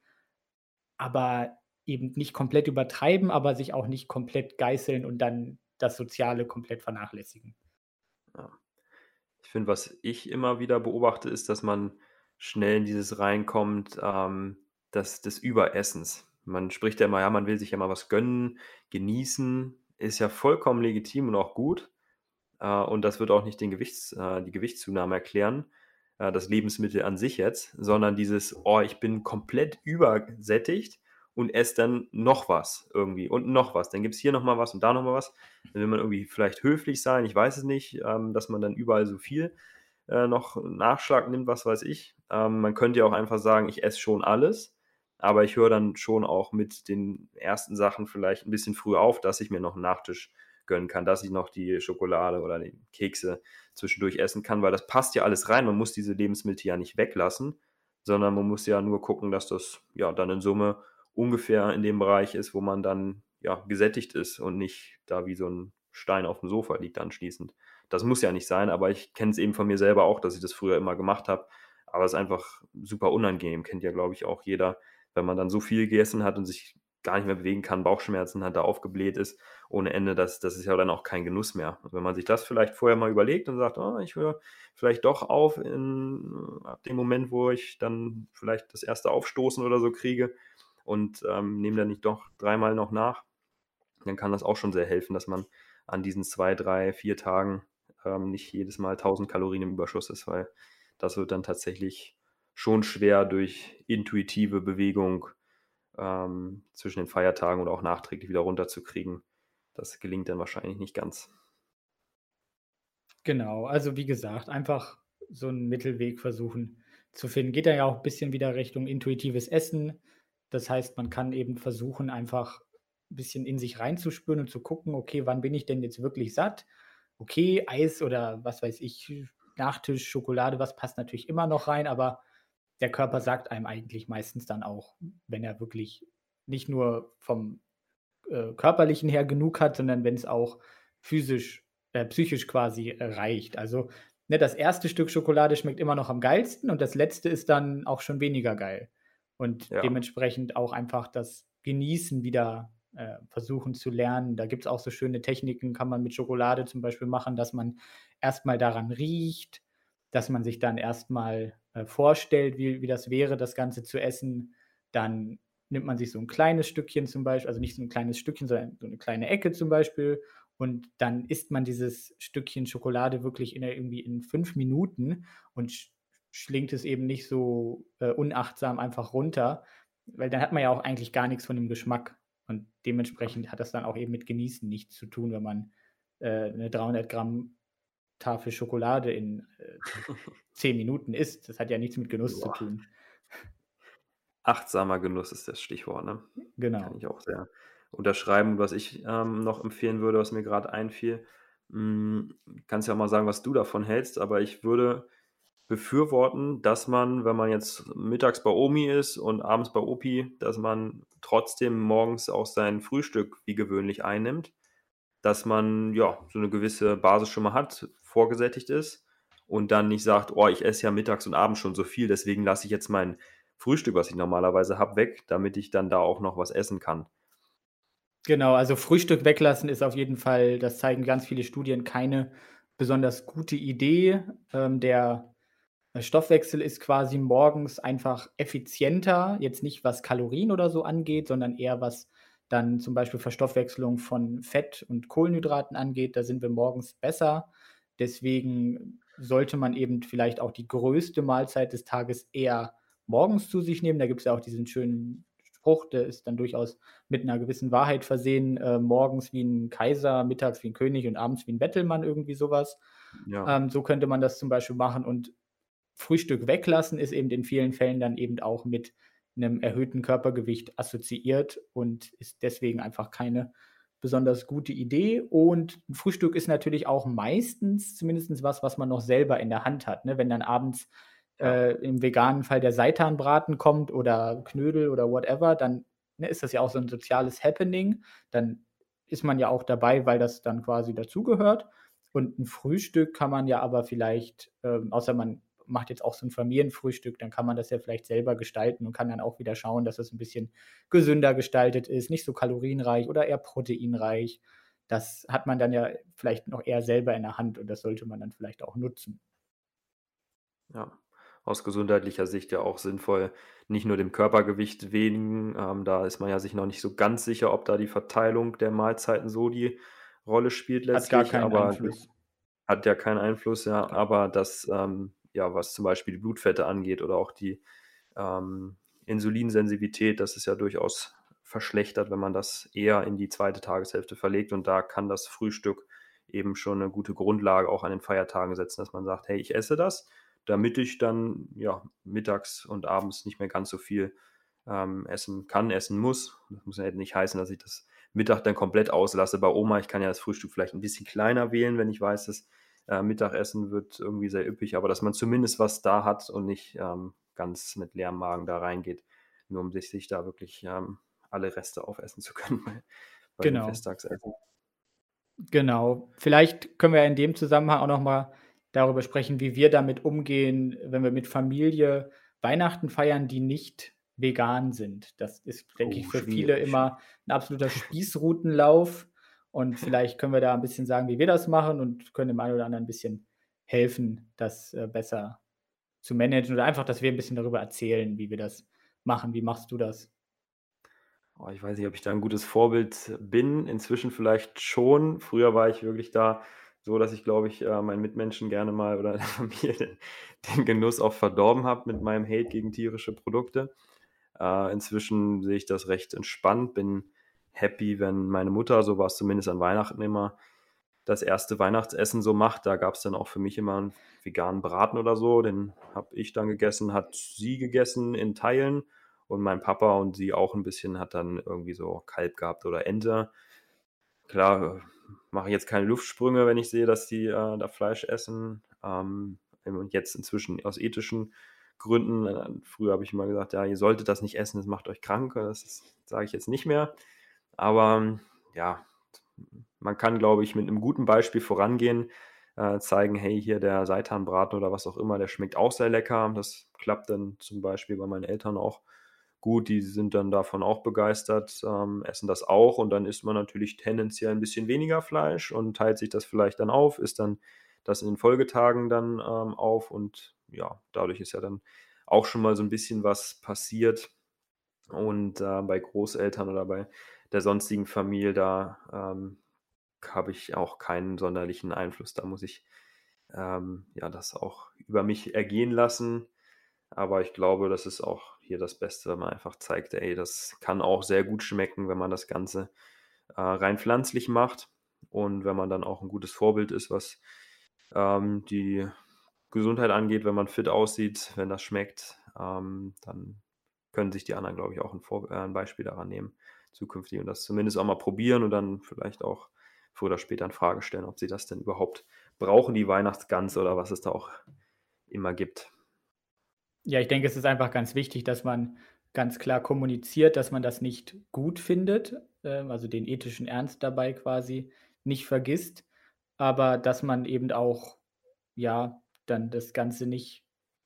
aber eben nicht komplett übertreiben, aber sich auch nicht komplett geißeln und dann das Soziale komplett vernachlässigen. Ich finde, was ich immer wieder beobachte, ist, dass man schnell in dieses reinkommt, ähm, des, des Überessens. Man spricht ja immer, ja, man will sich ja mal was gönnen, genießen, ist ja vollkommen legitim und auch gut. Äh, und das wird auch nicht den Gewichts, äh, die Gewichtszunahme erklären, äh, das Lebensmittel an sich jetzt, sondern dieses, oh, ich bin komplett übersättigt und esse dann noch was irgendwie und noch was. Dann gibt es hier nochmal was und da nochmal was. Dann will man irgendwie vielleicht höflich sein, ich weiß es nicht, ähm, dass man dann überall so viel äh, noch Nachschlag nimmt, was weiß ich. Ähm, man könnte ja auch einfach sagen, ich esse schon alles, aber ich höre dann schon auch mit den ersten Sachen vielleicht ein bisschen früh auf, dass ich mir noch einen Nachtisch gönnen kann, dass ich noch die Schokolade oder die Kekse zwischendurch essen kann, weil das passt ja alles rein. Man muss diese Lebensmittel ja nicht weglassen, sondern man muss ja nur gucken, dass das ja dann in Summe ungefähr in dem Bereich ist, wo man dann ja gesättigt ist und nicht da wie so ein Stein auf dem Sofa liegt anschließend. Das muss ja nicht sein, aber ich kenne es eben von mir selber auch, dass ich das früher immer gemacht habe. Aber es ist einfach super unangenehm, kennt ja, glaube ich, auch jeder, wenn man dann so viel gegessen hat und sich gar nicht mehr bewegen kann, Bauchschmerzen hat, da aufgebläht ist ohne Ende, das, das ist ja dann auch kein Genuss mehr. Und wenn man sich das vielleicht vorher mal überlegt und sagt, oh, ich höre vielleicht doch auf in, ab dem Moment, wo ich dann vielleicht das erste Aufstoßen oder so kriege und ähm, nehme dann nicht doch dreimal noch nach, dann kann das auch schon sehr helfen, dass man an diesen zwei, drei, vier Tagen ähm, nicht jedes Mal 1000 Kalorien im Überschuss ist, weil das wird dann tatsächlich schon schwer durch intuitive Bewegung ähm, zwischen den Feiertagen oder auch nachträglich wieder runterzukriegen. Das gelingt dann wahrscheinlich nicht ganz. Genau, also wie gesagt, einfach so einen Mittelweg versuchen zu finden. Geht ja auch ein bisschen wieder Richtung intuitives Essen. Das heißt, man kann eben versuchen, einfach ein bisschen in sich reinzuspüren und zu gucken, okay, wann bin ich denn jetzt wirklich satt? Okay, Eis oder was weiß ich, Nachtisch, Schokolade, was passt natürlich immer noch rein, aber der Körper sagt einem eigentlich meistens dann auch, wenn er wirklich nicht nur vom äh, körperlichen her genug hat, sondern wenn es auch physisch, äh, psychisch quasi äh, reicht. Also ne, das erste Stück Schokolade schmeckt immer noch am geilsten und das letzte ist dann auch schon weniger geil. Und ja. dementsprechend auch einfach das Genießen wieder äh, versuchen zu lernen. Da gibt es auch so schöne Techniken, kann man mit Schokolade zum Beispiel machen, dass man erstmal daran riecht, dass man sich dann erstmal äh, vorstellt, wie, wie das wäre, das Ganze zu essen. Dann nimmt man sich so ein kleines Stückchen zum Beispiel, also nicht so ein kleines Stückchen, sondern so eine kleine Ecke zum Beispiel. Und dann isst man dieses Stückchen Schokolade wirklich in irgendwie in fünf Minuten und schlingt es eben nicht so äh, unachtsam einfach runter, weil dann hat man ja auch eigentlich gar nichts von dem Geschmack. Und dementsprechend hat das dann auch eben mit Genießen nichts zu tun, wenn man äh, eine 300 Gramm Tafel Schokolade in äh, zehn Minuten isst. Das hat ja nichts mit Genuss Boah. zu tun. Achtsamer Genuss ist das Stichwort, ne? Genau. Kann ich auch sehr unterschreiben. Was ich ähm, noch empfehlen würde, was mir gerade einfiel, mh, kannst ja auch mal sagen, was du davon hältst, aber ich würde befürworten, dass man, wenn man jetzt mittags bei Omi ist und abends bei Opi, dass man trotzdem morgens auch sein Frühstück wie gewöhnlich einnimmt, dass man ja so eine gewisse Basis schon mal hat, vorgesättigt ist und dann nicht sagt, oh, ich esse ja mittags und abends schon so viel, deswegen lasse ich jetzt mein Frühstück, was ich normalerweise habe, weg, damit ich dann da auch noch was essen kann. Genau, also Frühstück weglassen ist auf jeden Fall, das zeigen ganz viele Studien, keine besonders gute Idee. Ähm, der Stoffwechsel ist quasi morgens einfach effizienter, jetzt nicht was Kalorien oder so angeht, sondern eher was dann zum Beispiel Verstoffwechselung von Fett und Kohlenhydraten angeht. Da sind wir morgens besser. Deswegen sollte man eben vielleicht auch die größte Mahlzeit des Tages eher morgens zu sich nehmen. Da gibt es ja auch diesen schönen Spruch, der ist dann durchaus mit einer gewissen Wahrheit versehen. Äh, morgens wie ein Kaiser, mittags wie ein König und abends wie ein Bettelmann, irgendwie sowas. Ja. Ähm, so könnte man das zum Beispiel machen. Und Frühstück weglassen ist eben in vielen Fällen dann eben auch mit einem erhöhten Körpergewicht assoziiert und ist deswegen einfach keine besonders gute Idee. Und ein Frühstück ist natürlich auch meistens zumindest was, was man noch selber in der Hand hat. Ne? Wenn dann abends äh, im veganen Fall der Seitanbraten kommt oder Knödel oder whatever, dann ne, ist das ja auch so ein soziales Happening. Dann ist man ja auch dabei, weil das dann quasi dazugehört. Und ein Frühstück kann man ja aber vielleicht, äh, außer man macht jetzt auch so ein Familienfrühstück, dann kann man das ja vielleicht selber gestalten und kann dann auch wieder schauen, dass es ein bisschen gesünder gestaltet ist, nicht so kalorienreich oder eher proteinreich. Das hat man dann ja vielleicht noch eher selber in der Hand und das sollte man dann vielleicht auch nutzen. Ja, aus gesundheitlicher Sicht ja auch sinnvoll, nicht nur dem Körpergewicht wegen. Ähm, da ist man ja sich noch nicht so ganz sicher, ob da die Verteilung der Mahlzeiten so die Rolle spielt letztlich. Hat gar keinen aber Einfluss. Hat ja keinen Einfluss, ja. Aber das ähm, ja, was zum Beispiel die Blutfette angeht oder auch die ähm, Insulinsensitivität, das ist ja durchaus verschlechtert, wenn man das eher in die zweite Tageshälfte verlegt. Und da kann das Frühstück eben schon eine gute Grundlage auch an den Feiertagen setzen, dass man sagt, hey, ich esse das, damit ich dann ja mittags und abends nicht mehr ganz so viel ähm, essen kann, essen muss. Das muss ja nicht heißen, dass ich das Mittag dann komplett auslasse. Bei Oma, ich kann ja das Frühstück vielleicht ein bisschen kleiner wählen, wenn ich weiß, dass äh, Mittagessen wird irgendwie sehr üppig, aber dass man zumindest was da hat und nicht ähm, ganz mit leerem Magen da reingeht, nur um sich, sich da wirklich ähm, alle Reste aufessen zu können bei, bei genau. Festtagsessen. Genau. Vielleicht können wir in dem Zusammenhang auch nochmal darüber sprechen, wie wir damit umgehen, wenn wir mit Familie Weihnachten feiern, die nicht vegan sind. Das ist, denke oh, ich, für viele immer ein absoluter Spießrutenlauf. Und vielleicht können wir da ein bisschen sagen, wie wir das machen und können dem einen oder anderen ein bisschen helfen, das äh, besser zu managen oder einfach, dass wir ein bisschen darüber erzählen, wie wir das machen. Wie machst du das? Oh, ich weiß nicht, ob ich da ein gutes Vorbild bin. Inzwischen vielleicht schon. Früher war ich wirklich da so, dass ich, glaube ich, äh, meinen Mitmenschen gerne mal oder der Familie den, den Genuss auch verdorben habe mit meinem Hate gegen tierische Produkte. Äh, inzwischen sehe ich das recht entspannt, bin happy, wenn meine Mutter, so war es zumindest an Weihnachten immer, das erste Weihnachtsessen so macht. Da gab es dann auch für mich immer einen veganen Braten oder so. Den habe ich dann gegessen, hat sie gegessen in Teilen und mein Papa und sie auch ein bisschen hat dann irgendwie so Kalb gehabt oder Ente. Klar, mache ich jetzt keine Luftsprünge, wenn ich sehe, dass die äh, da Fleisch essen. Ähm, und jetzt inzwischen aus ethischen Gründen. Äh, früher habe ich immer gesagt, ja, ihr solltet das nicht essen, das macht euch krank. Das sage ich jetzt nicht mehr. Aber ja, man kann, glaube ich, mit einem guten Beispiel vorangehen, äh, zeigen, hey, hier der Seitanbraten oder was auch immer, der schmeckt auch sehr lecker. Das klappt dann zum Beispiel bei meinen Eltern auch gut. Die sind dann davon auch begeistert, ähm, essen das auch und dann isst man natürlich tendenziell ein bisschen weniger Fleisch und teilt sich das vielleicht dann auf, isst dann das in den Folgetagen dann ähm, auf und ja, dadurch ist ja dann auch schon mal so ein bisschen was passiert. Und äh, bei Großeltern oder bei der sonstigen Familie, da ähm, habe ich auch keinen sonderlichen Einfluss. Da muss ich ähm, ja das auch über mich ergehen lassen. Aber ich glaube, das ist auch hier das Beste, wenn man einfach zeigt, ey, das kann auch sehr gut schmecken, wenn man das Ganze äh, rein pflanzlich macht. Und wenn man dann auch ein gutes Vorbild ist, was ähm, die Gesundheit angeht, wenn man fit aussieht, wenn das schmeckt, ähm, dann können sich die anderen, glaube ich, auch ein, Vor äh, ein Beispiel daran nehmen zukünftig und das zumindest auch mal probieren und dann vielleicht auch früher oder später in Frage stellen, ob sie das denn überhaupt brauchen, die Weihnachtsgans oder was es da auch immer gibt. Ja, ich denke, es ist einfach ganz wichtig, dass man ganz klar kommuniziert, dass man das nicht gut findet, ähm, also den ethischen Ernst dabei quasi nicht vergisst, aber dass man eben auch, ja, dann das Ganze nicht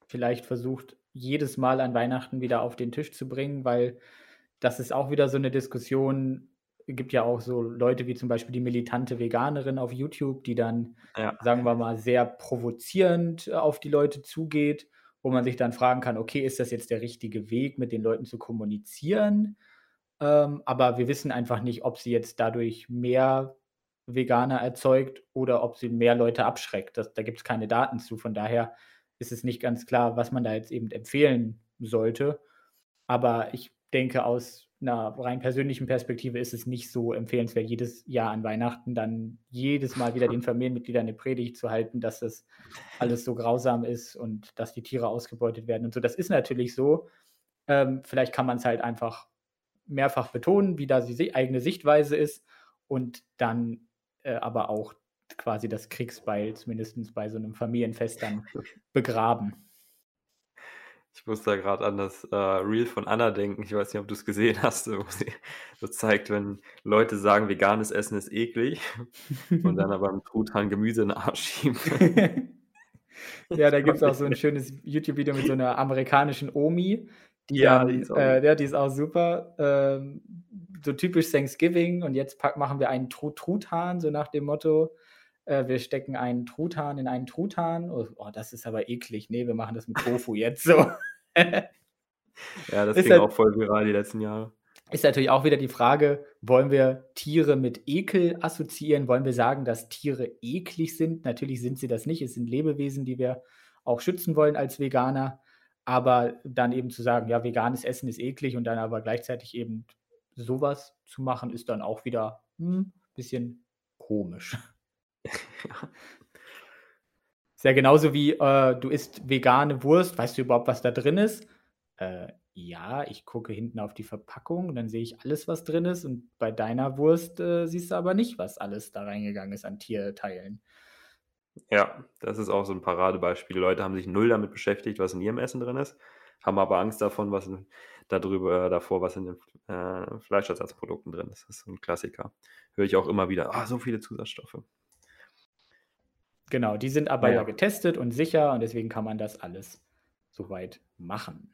vielleicht versucht, jedes Mal an Weihnachten wieder auf den Tisch zu bringen, weil das ist auch wieder so eine Diskussion. Es gibt ja auch so Leute wie zum Beispiel die militante Veganerin auf YouTube, die dann, ja. sagen wir mal, sehr provozierend auf die Leute zugeht. wo man sich dann fragen kann, okay, ist das jetzt der richtige Weg, mit den Leuten zu kommunizieren? Ähm, aber wir wissen einfach nicht, ob sie jetzt dadurch mehr Veganer erzeugt oder ob sie mehr Leute abschreckt. Das, da gibt es keine Daten zu. Von daher ist es nicht ganz klar, was man da jetzt eben empfehlen sollte. Aber ich denke, aus einer rein persönlichen Perspektive ist es nicht so empfehlenswert, jedes Jahr an Weihnachten dann jedes Mal wieder den Familienmitgliedern eine Predigt zu halten, dass das alles so grausam ist und dass die Tiere ausgebeutet werden und so. Das ist natürlich so. Ähm, vielleicht kann man es halt einfach mehrfach betonen, wie da die eigene Sichtweise ist und dann äh, aber auch quasi das Kriegsbeil, zumindest bei so einem Familienfest, dann begraben. Ich muss da gerade an das äh, Reel von Anna denken. Ich weiß nicht, ob du es gesehen hast, wo sie so zeigt, wenn Leute sagen, veganes Essen ist eklig und dann aber im Truthahn Gemüse in den Arsch schieben. ja, da gibt es auch so ein schönes YouTube-Video mit so einer amerikanischen Omi. Die ja, dann, die ist auch, äh, ja, die ist auch super. Ähm, so typisch Thanksgiving und jetzt pack, machen wir einen Truthahn, so nach dem Motto, äh, wir stecken einen Truthahn in einen Truthahn. Oh, oh, das ist aber eklig. Nee, wir machen das mit Tofu jetzt so. ja, das ist ging halt, auch voll viral die letzten Jahre. Ist natürlich auch wieder die Frage, wollen wir Tiere mit Ekel assoziieren? Wollen wir sagen, dass Tiere eklig sind? Natürlich sind sie das nicht. Es sind Lebewesen, die wir auch schützen wollen als Veganer. Aber dann eben zu sagen, ja, veganes Essen ist eklig und dann aber gleichzeitig eben sowas zu machen, ist dann auch wieder ein hm, bisschen komisch. Ist ja genauso wie äh, du isst vegane Wurst. Weißt du überhaupt, was da drin ist? Äh, ja, ich gucke hinten auf die Verpackung und dann sehe ich alles, was drin ist. Und bei deiner Wurst äh, siehst du aber nicht, was alles da reingegangen ist an Tierteilen. Ja, das ist auch so ein Paradebeispiel. Die Leute haben sich null damit beschäftigt, was in ihrem Essen drin ist, haben aber Angst davon, was in, darüber, davor, was in den äh, Fleischersatzprodukten drin ist. Das ist ein Klassiker. Höre ich auch immer wieder. Ah, so viele Zusatzstoffe. Genau, die sind aber ja. ja getestet und sicher und deswegen kann man das alles soweit machen.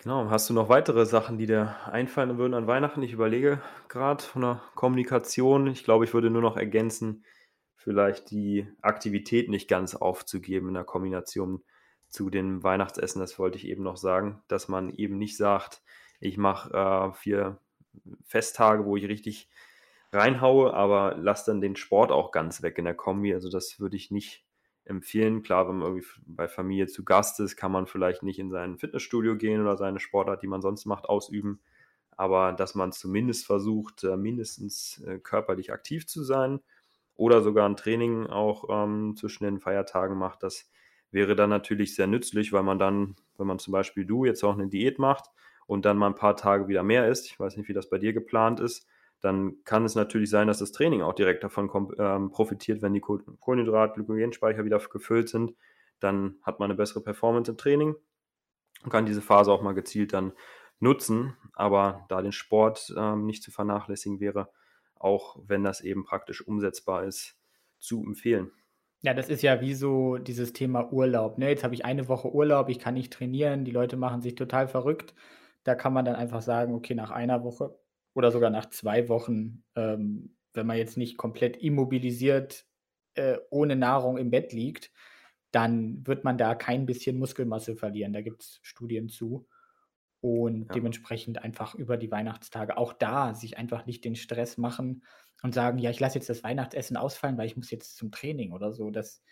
Genau, hast du noch weitere Sachen, die dir einfallen würden an Weihnachten? Ich überlege gerade von der Kommunikation. Ich glaube, ich würde nur noch ergänzen, vielleicht die Aktivität nicht ganz aufzugeben in der Kombination zu dem Weihnachtsessen. Das wollte ich eben noch sagen, dass man eben nicht sagt, ich mache äh, vier Festtage, wo ich richtig reinhaue, aber lass dann den Sport auch ganz weg in der Kombi. Also das würde ich nicht empfehlen. Klar, wenn man irgendwie bei Familie zu Gast ist, kann man vielleicht nicht in sein Fitnessstudio gehen oder seine Sportart, die man sonst macht, ausüben. Aber dass man zumindest versucht, äh, mindestens äh, körperlich aktiv zu sein oder sogar ein Training auch ähm, zwischen den Feiertagen macht, das wäre dann natürlich sehr nützlich, weil man dann, wenn man zum Beispiel du jetzt auch eine Diät macht und dann mal ein paar Tage wieder mehr isst, ich weiß nicht, wie das bei dir geplant ist, dann kann es natürlich sein, dass das Training auch direkt davon ähm, profitiert, wenn die Kohlenhydrat, Glykogenspeicher wieder gefüllt sind. Dann hat man eine bessere Performance im Training und kann diese Phase auch mal gezielt dann nutzen. Aber da den Sport ähm, nicht zu vernachlässigen wäre, auch wenn das eben praktisch umsetzbar ist, zu empfehlen. Ja, das ist ja wie so dieses Thema Urlaub. Ne? Jetzt habe ich eine Woche Urlaub, ich kann nicht trainieren, die Leute machen sich total verrückt. Da kann man dann einfach sagen, okay, nach einer Woche oder sogar nach zwei Wochen, ähm, wenn man jetzt nicht komplett immobilisiert äh, ohne Nahrung im Bett liegt, dann wird man da kein bisschen Muskelmasse verlieren. Da gibt es Studien zu. Und ja. dementsprechend einfach über die Weihnachtstage auch da sich einfach nicht den Stress machen und sagen, ja, ich lasse jetzt das Weihnachtsessen ausfallen, weil ich muss jetzt zum Training oder so. Das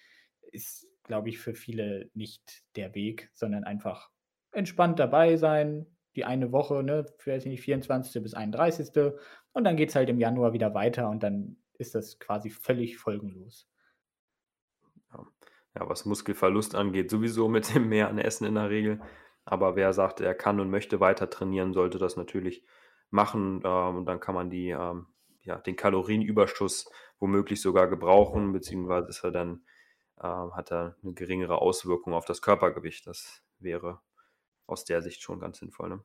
ist, glaube ich, für viele nicht der Weg, sondern einfach entspannt dabei sein, die eine Woche, ne, vielleicht nicht 24. bis 31. Und dann geht es halt im Januar wieder weiter und dann ist das quasi völlig folgenlos. Ja. ja, was Muskelverlust angeht, sowieso mit dem mehr an Essen in der Regel. Aber wer sagt, er kann und möchte weiter trainieren, sollte das natürlich machen. Ähm, und dann kann man die, ähm, ja, den Kalorienüberschuss womöglich sogar gebrauchen, beziehungsweise ist er dann, ähm, hat er eine geringere Auswirkung auf das Körpergewicht. Das wäre aus der Sicht schon ganz sinnvoll. Ne?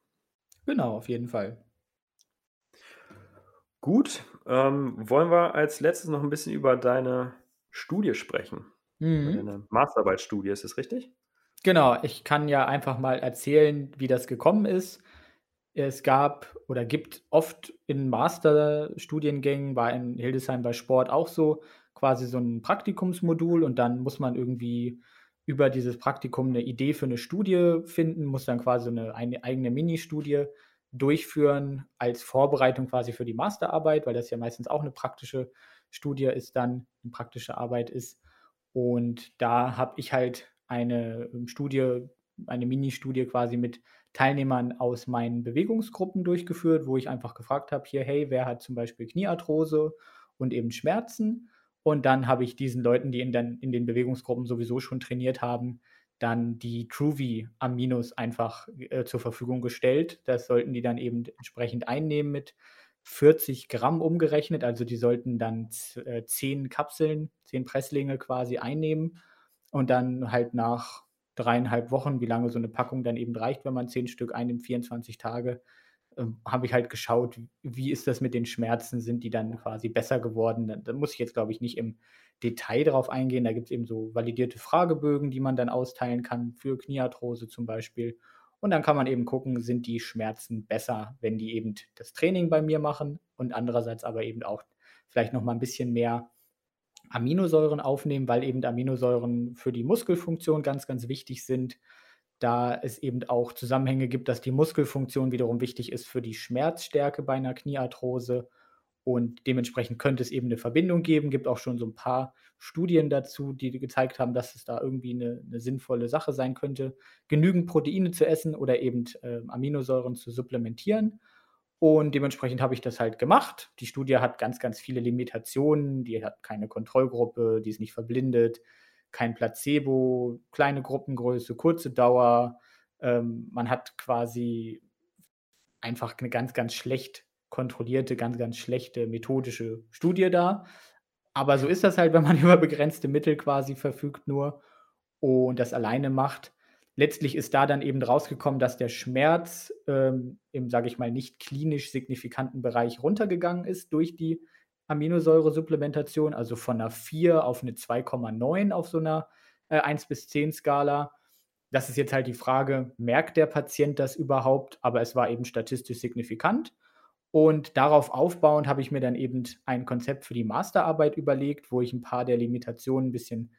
Genau, auf jeden Fall. Gut, ähm, wollen wir als letztes noch ein bisschen über deine Studie sprechen? Mhm. Deine Masterarbeitsstudie, ist das richtig? Genau, ich kann ja einfach mal erzählen, wie das gekommen ist. Es gab oder gibt oft in Masterstudiengängen, war in Hildesheim bei Sport auch so, quasi so ein Praktikumsmodul und dann muss man irgendwie über dieses Praktikum eine Idee für eine Studie finden, muss dann quasi eine, eine eigene Mini-Studie durchführen als Vorbereitung quasi für die Masterarbeit, weil das ja meistens auch eine praktische Studie ist, dann eine praktische Arbeit ist. Und da habe ich halt eine ähm, Studie, eine Mini-Studie quasi mit Teilnehmern aus meinen Bewegungsgruppen durchgeführt, wo ich einfach gefragt habe, hier, hey, wer hat zum Beispiel Kniearthrose und eben Schmerzen? Und dann habe ich diesen Leuten, die in den, in den Bewegungsgruppen sowieso schon trainiert haben, dann die Truvy-Aminos einfach äh, zur Verfügung gestellt. Das sollten die dann eben entsprechend einnehmen mit 40 Gramm umgerechnet. Also die sollten dann äh, 10 Kapseln, 10 Presslinge quasi einnehmen und dann halt nach dreieinhalb Wochen, wie lange so eine Packung dann eben reicht, wenn man 10 Stück einnimmt, 24 Tage, habe ich halt geschaut, wie ist das mit den Schmerzen, sind die dann quasi besser geworden. Da, da muss ich jetzt, glaube ich, nicht im Detail drauf eingehen. Da gibt es eben so validierte Fragebögen, die man dann austeilen kann für Kniearthrose zum Beispiel. Und dann kann man eben gucken, sind die Schmerzen besser, wenn die eben das Training bei mir machen und andererseits aber eben auch vielleicht noch mal ein bisschen mehr Aminosäuren aufnehmen, weil eben Aminosäuren für die Muskelfunktion ganz, ganz wichtig sind da es eben auch Zusammenhänge gibt, dass die Muskelfunktion wiederum wichtig ist für die Schmerzstärke bei einer Kniearthrose. Und dementsprechend könnte es eben eine Verbindung geben. Gibt auch schon so ein paar Studien dazu, die gezeigt haben, dass es da irgendwie eine, eine sinnvolle Sache sein könnte, genügend Proteine zu essen oder eben äh, Aminosäuren zu supplementieren. Und dementsprechend habe ich das halt gemacht. Die Studie hat ganz, ganz viele Limitationen. Die hat keine Kontrollgruppe, die ist nicht verblindet kein Placebo, kleine Gruppengröße, kurze Dauer. Ähm, man hat quasi einfach eine ganz, ganz schlecht kontrollierte, ganz, ganz schlechte methodische Studie da. Aber so ist das halt, wenn man über begrenzte Mittel quasi verfügt nur und das alleine macht. Letztlich ist da dann eben rausgekommen, dass der Schmerz ähm, im, sage ich mal, nicht klinisch signifikanten Bereich runtergegangen ist durch die Aminosäuresupplementation, also von einer 4 auf eine 2,9 auf so einer äh, 1 bis 10 Skala. Das ist jetzt halt die Frage, merkt der Patient das überhaupt? Aber es war eben statistisch signifikant. Und darauf aufbauend habe ich mir dann eben ein Konzept für die Masterarbeit überlegt, wo ich ein paar der Limitationen ein bisschen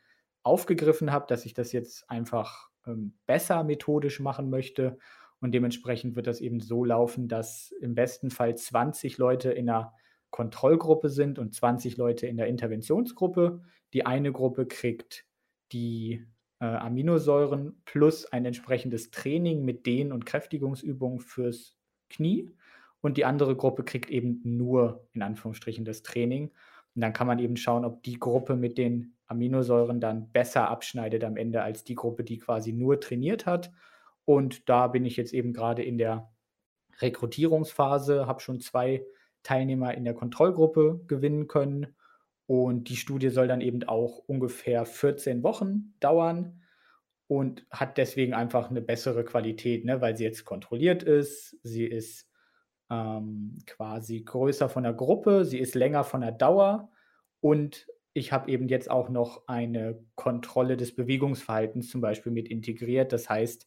aufgegriffen habe, dass ich das jetzt einfach ähm, besser methodisch machen möchte. Und dementsprechend wird das eben so laufen, dass im besten Fall 20 Leute in einer Kontrollgruppe sind und 20 Leute in der Interventionsgruppe. Die eine Gruppe kriegt die äh, Aminosäuren plus ein entsprechendes Training mit Dehn- und Kräftigungsübungen fürs Knie. Und die andere Gruppe kriegt eben nur in Anführungsstrichen das Training. Und dann kann man eben schauen, ob die Gruppe mit den Aminosäuren dann besser abschneidet am Ende als die Gruppe, die quasi nur trainiert hat. Und da bin ich jetzt eben gerade in der Rekrutierungsphase, habe schon zwei Teilnehmer in der Kontrollgruppe gewinnen können. Und die Studie soll dann eben auch ungefähr 14 Wochen dauern und hat deswegen einfach eine bessere Qualität, ne? weil sie jetzt kontrolliert ist. Sie ist ähm, quasi größer von der Gruppe, sie ist länger von der Dauer und ich habe eben jetzt auch noch eine Kontrolle des Bewegungsverhaltens zum Beispiel mit integriert. Das heißt,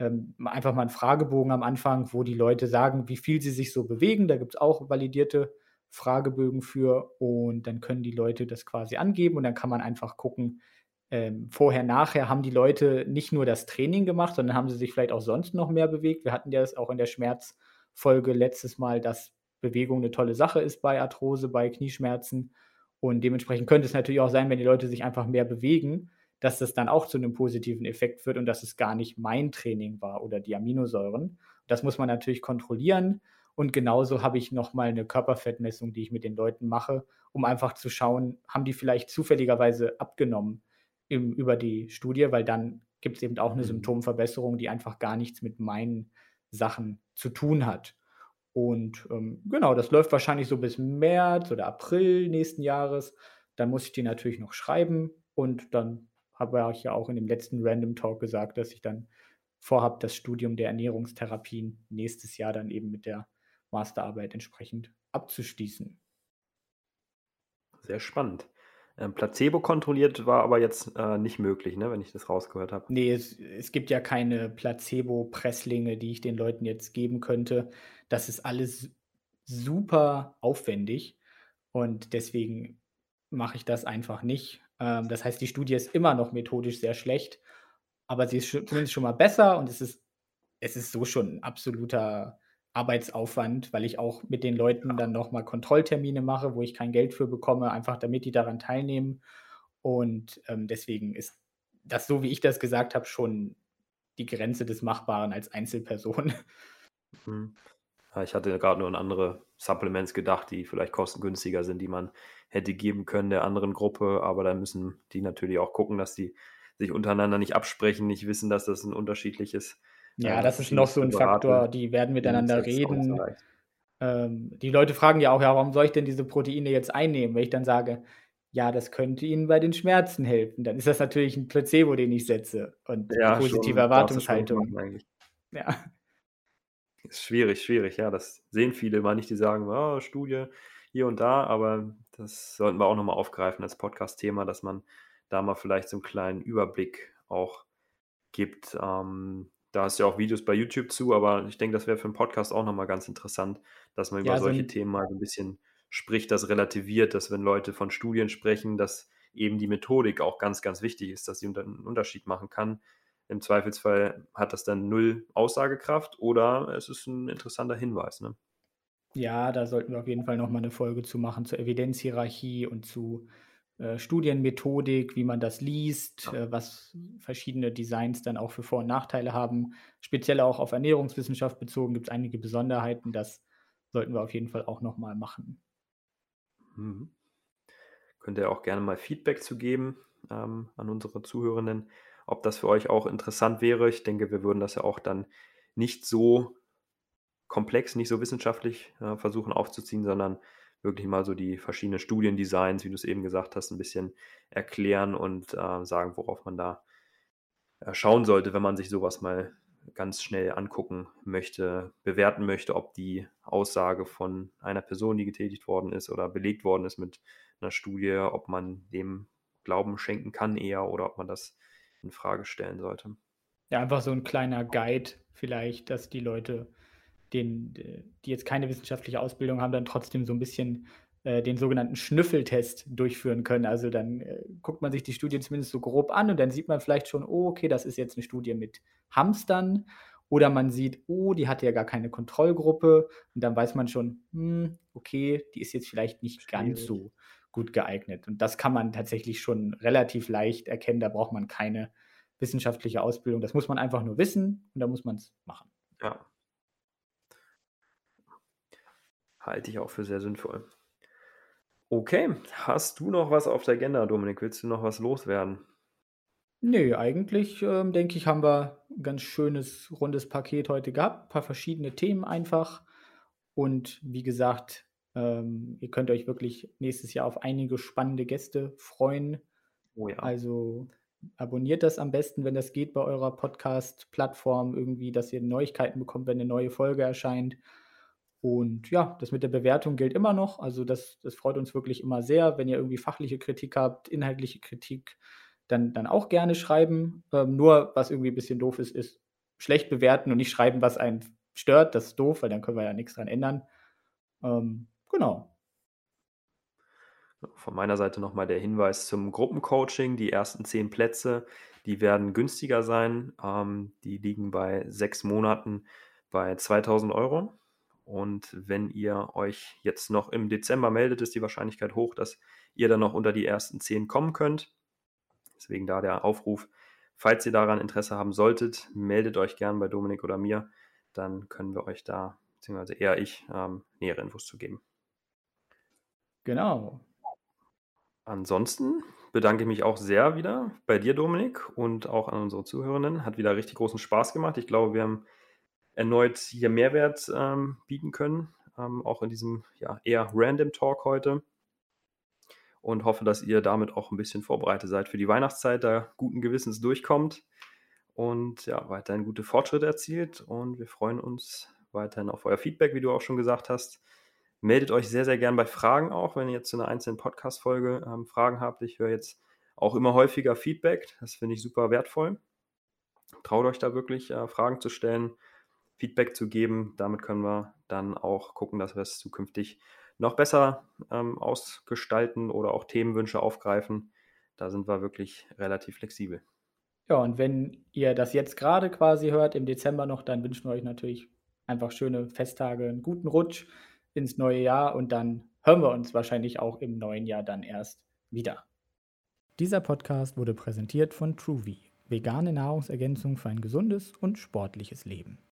ähm, einfach mal einen Fragebogen am Anfang, wo die Leute sagen, wie viel sie sich so bewegen. Da gibt es auch validierte Fragebögen für und dann können die Leute das quasi angeben und dann kann man einfach gucken, ähm, vorher, nachher haben die Leute nicht nur das Training gemacht, sondern haben sie sich vielleicht auch sonst noch mehr bewegt. Wir hatten ja das auch in der Schmerzfolge letztes Mal, dass Bewegung eine tolle Sache ist bei Arthrose, bei Knieschmerzen. Und dementsprechend könnte es natürlich auch sein, wenn die Leute sich einfach mehr bewegen, dass das dann auch zu einem positiven Effekt führt und dass es gar nicht mein Training war oder die Aminosäuren. Das muss man natürlich kontrollieren. Und genauso habe ich nochmal eine Körperfettmessung, die ich mit den Leuten mache, um einfach zu schauen, haben die vielleicht zufälligerweise abgenommen im, über die Studie, weil dann gibt es eben auch eine mhm. Symptomverbesserung, die einfach gar nichts mit meinen Sachen zu tun hat. Und ähm, genau, das läuft wahrscheinlich so bis März oder April nächsten Jahres. Dann muss ich die natürlich noch schreiben und dann habe ich ja auch in dem letzten Random Talk gesagt, dass ich dann vorhabe, das Studium der Ernährungstherapien nächstes Jahr dann eben mit der Masterarbeit entsprechend abzuschließen. Sehr spannend. Ähm, Placebo kontrolliert war aber jetzt äh, nicht möglich, ne, wenn ich das rausgehört habe. Nee, es, es gibt ja keine Placebo-Presslinge, die ich den Leuten jetzt geben könnte. Das ist alles super aufwendig und deswegen mache ich das einfach nicht. Ähm, das heißt, die Studie ist immer noch methodisch sehr schlecht, aber sie ist zumindest schon mal besser und es ist es ist so schon 'n absoluter Arbeitsaufwand, weil ich auch mit den Leuten dann noch mal Kontrolltermine mache, wo ich kein Geld für bekomme, einfach damit die daran teilnehmen. Und, ähm, deswegen ist das, so wie ich das gesagt habe, schon die Grenze des Machbaren als Einzelperson. Mhm. Ja, ich hatte grad nur an andere Supplements gedacht, die vielleicht kostengünstiger sind, die man hätte geben können der anderen Gruppe, aber dann müssen die natürlich auch gucken, dass die sich untereinander nicht absprechen, nicht wissen, dass das 'n unterschiedliches Ja, äh, das ist noch so 'n Präparat Faktor, die werden miteinander reden. Ähm, die Leute fragen ja auch: „Ja, warum soll ich denn diese Proteine jetzt einnehmen?“ Wenn ich dann sage: „Ja, das könnte Ihnen bei den Schmerzen helfen“, dann ist das natürlich 'n Placebo, den ich setze und Ja, positive schon Erwartungshaltung. machen. Ja. Ist schwierig, schwierig, ja. Das sehen viele immer nicht, die sagen: „Ah, Studie hier und da“, aber das sollten wir auch noch mal aufgreifen als Podcast-Thema, dass man da mal vielleicht so 'n kleinen Überblick auch gibt. Ähm, da hast du ja auch Videos bei YouTube zu, aber ich denke, das wäre für 'n Podcast auch noch mal ganz interessant, dass man über Ja, so solche 'n Themen mal so 'n bisschen spricht, das relativiert, dass wenn Leute von Studien sprechen, dass eben die Methodik auch ganz, ganz wichtig ist, dass sie 'n Un 'n Unterschied machen kann. Im Zweifelsfall hat das dann 0 Aussagekraft oder es ist 'n interessanter Hinweis, ne? Ja, da sollten wir auf jeden Fall noch mal 'ne Folge zu machen zur Evidenzhierarchie und zu, äh, Studienmethodik, wie man das liest, äh, was verschiedene Designs dann auch für Vor und Nachteile haben. Speziell auch auf Ernährungswissenschaft bezogen gibt's einige Besonderheiten. Das sollten wir auf jeden Fall auch noch mal machen. Mhm. Könnt ihr auch gerne mal Feedback zu geben, ähm, an unsere Zuhörenden, ob das für euch auch interessant wäre. Ich denke, wir würden das ja auch dann nicht so komplex, nicht so wissenschaftlich, äh, versuchen aufzuziehen, sondern wirklich mal so die verschiedenen Studiendesigns, wie du's eben gesagt hast, 'n bisschen erklären und, äh, sagen, worauf man da, äh, schauen sollte, wenn man sich so was mal ganz schnell angucken möchte, bewerten möchte, ob die Aussage von einer Person, die getätigt worden ist oder belegt worden ist mit 'ner Studie, ob man dem Glauben schenken kann eher oder ob man das infrage stellen sollte. Ja, einfach so 'n kleiner Guide vielleicht, dass die Leute den die jetzt keine wissenschaftliche Ausbildung haben, dann trotzdem so 'n bisschen, äh, den sogenannten Schnüffeltest durchführen können. Also, dann, äh, guckt man sich die Studie zumindest so grob an und dann sieht man vielleicht schon: „Oh, okay, das ist jetzt 'ne Studie mit Hamstern.“ Oder man sieht: „Oh, die hatte ja gar keine Kontrollgruppe.“ Und dann weiß man schon: „Hm, okay, die ist jetzt vielleicht nicht ganz Schwierig. so gut geeignet.“ Und das kann man tatsächlich schon relativ leicht erkennen. Da braucht man keine wissenschaftliche Ausbildung. Das muss man einfach nur wissen und dann muss man's machen. Ja. Halte ich auch für sehr sinnvoll. Okay, hast du noch was auf der Agenda, Dominik? Willst du noch was loswerden? Ne, eigentlich, ähm, denke ich, haben wir 'n ganz schönes rundes Paket heute gehabt. Paar verschiedene Themen einfach. Und wie gesagt, ähm, ihr könnt euch wirklich nächstes Jahr auf einige spannende Gäste freuen. Oh ja. Also, abonniert das am besten, wenn das geht bei eurer Podcast-Plattform irgendwie, dass ihr Neuigkeiten bekommt, wenn 'ne neue Folge erscheint. Und ja, das mit der Bewertung gilt immer noch. Also, das das freut uns wirklich immer sehr. Wenn ihr irgendwie fachliche Kritik habt, inhaltliche Kritik, dann dann auch gerne schreiben. Ähm, nur was irgendwie bisschen doof ist, ist schlecht bewerten und nicht schreiben, was einen stört. Das ist doof, weil dann können wir ja nix dran ändern. Ähm, genau. Von meiner Seite noch mal der Hinweis zum Gruppencoaching. Die ersten 10 Plätze, die werden günstiger sein. Ähm, die liegen bei 6 Monaten bei 2.000 €. Und wenn ihr euch jetzt noch im Dezember meldet, ist die Wahrscheinlichkeit hoch, dass ihr dann noch unter die ersten 10 kommen könnt. Deswegen da der Aufruf, falls ihr daran Interesse haben solltet, meldet euch gern bei Dominik oder mir, dann können wir euch da beziehungsweise eher ich, ähm, nähere Infos zu geben. Genau. Ansonsten bedanke ich mich auch sehr wieder bei dir, Dominik, und auch an unsere Zuhörenden. Hat wieder richtig großen Spaß gemacht. Ich glaube, wir haben erneut hier Mehrwert, ähm, bieten können, ähm, auch in diesem, ja, eher random Talk heute. Und hoffe, dass ihr damit auch 'n bisschen vorbereitet seid für die Weihnachtszeit, da guten Gewissens durchkommt und ja, weiterhin gute Fortschritte erzielt. Und wir freuen uns weiterhin auf euer Feedback, wie du auch schon gesagt hast. Meldet euch sehr, sehr gern bei Fragen auch, wenn ihr jetzt zu 'ner einzelnen Podcast-Folge, ähm, Fragen habt. Ich höre jetzt auch immer häufiger Feedback. Das finde ich super wertvoll. Traut euch da wirklich, äh, Fragen zu stellen, Feedback zu geben. Damit können wir dann auch gucken, dass wir es zukünftig noch besser, ähm, ausgestalten oder auch Themenwünsche aufgreifen. da sind wir wirklich relativ flexibel. Ja, und wenn ihr das jetzt gerade quasi hört, im Dezember noch, dann wünschen wir euch natürlich einfach schöne Festtage, einen guten Rutsch ins neue Jahr und dann hören wir uns wahrscheinlich auch im neuen Jahr dann erst wieder. Dieser Podcast wurde präsentiert von TrueVie, vegane Nahrungsergänzung für ein gesundes und sportliches Leben.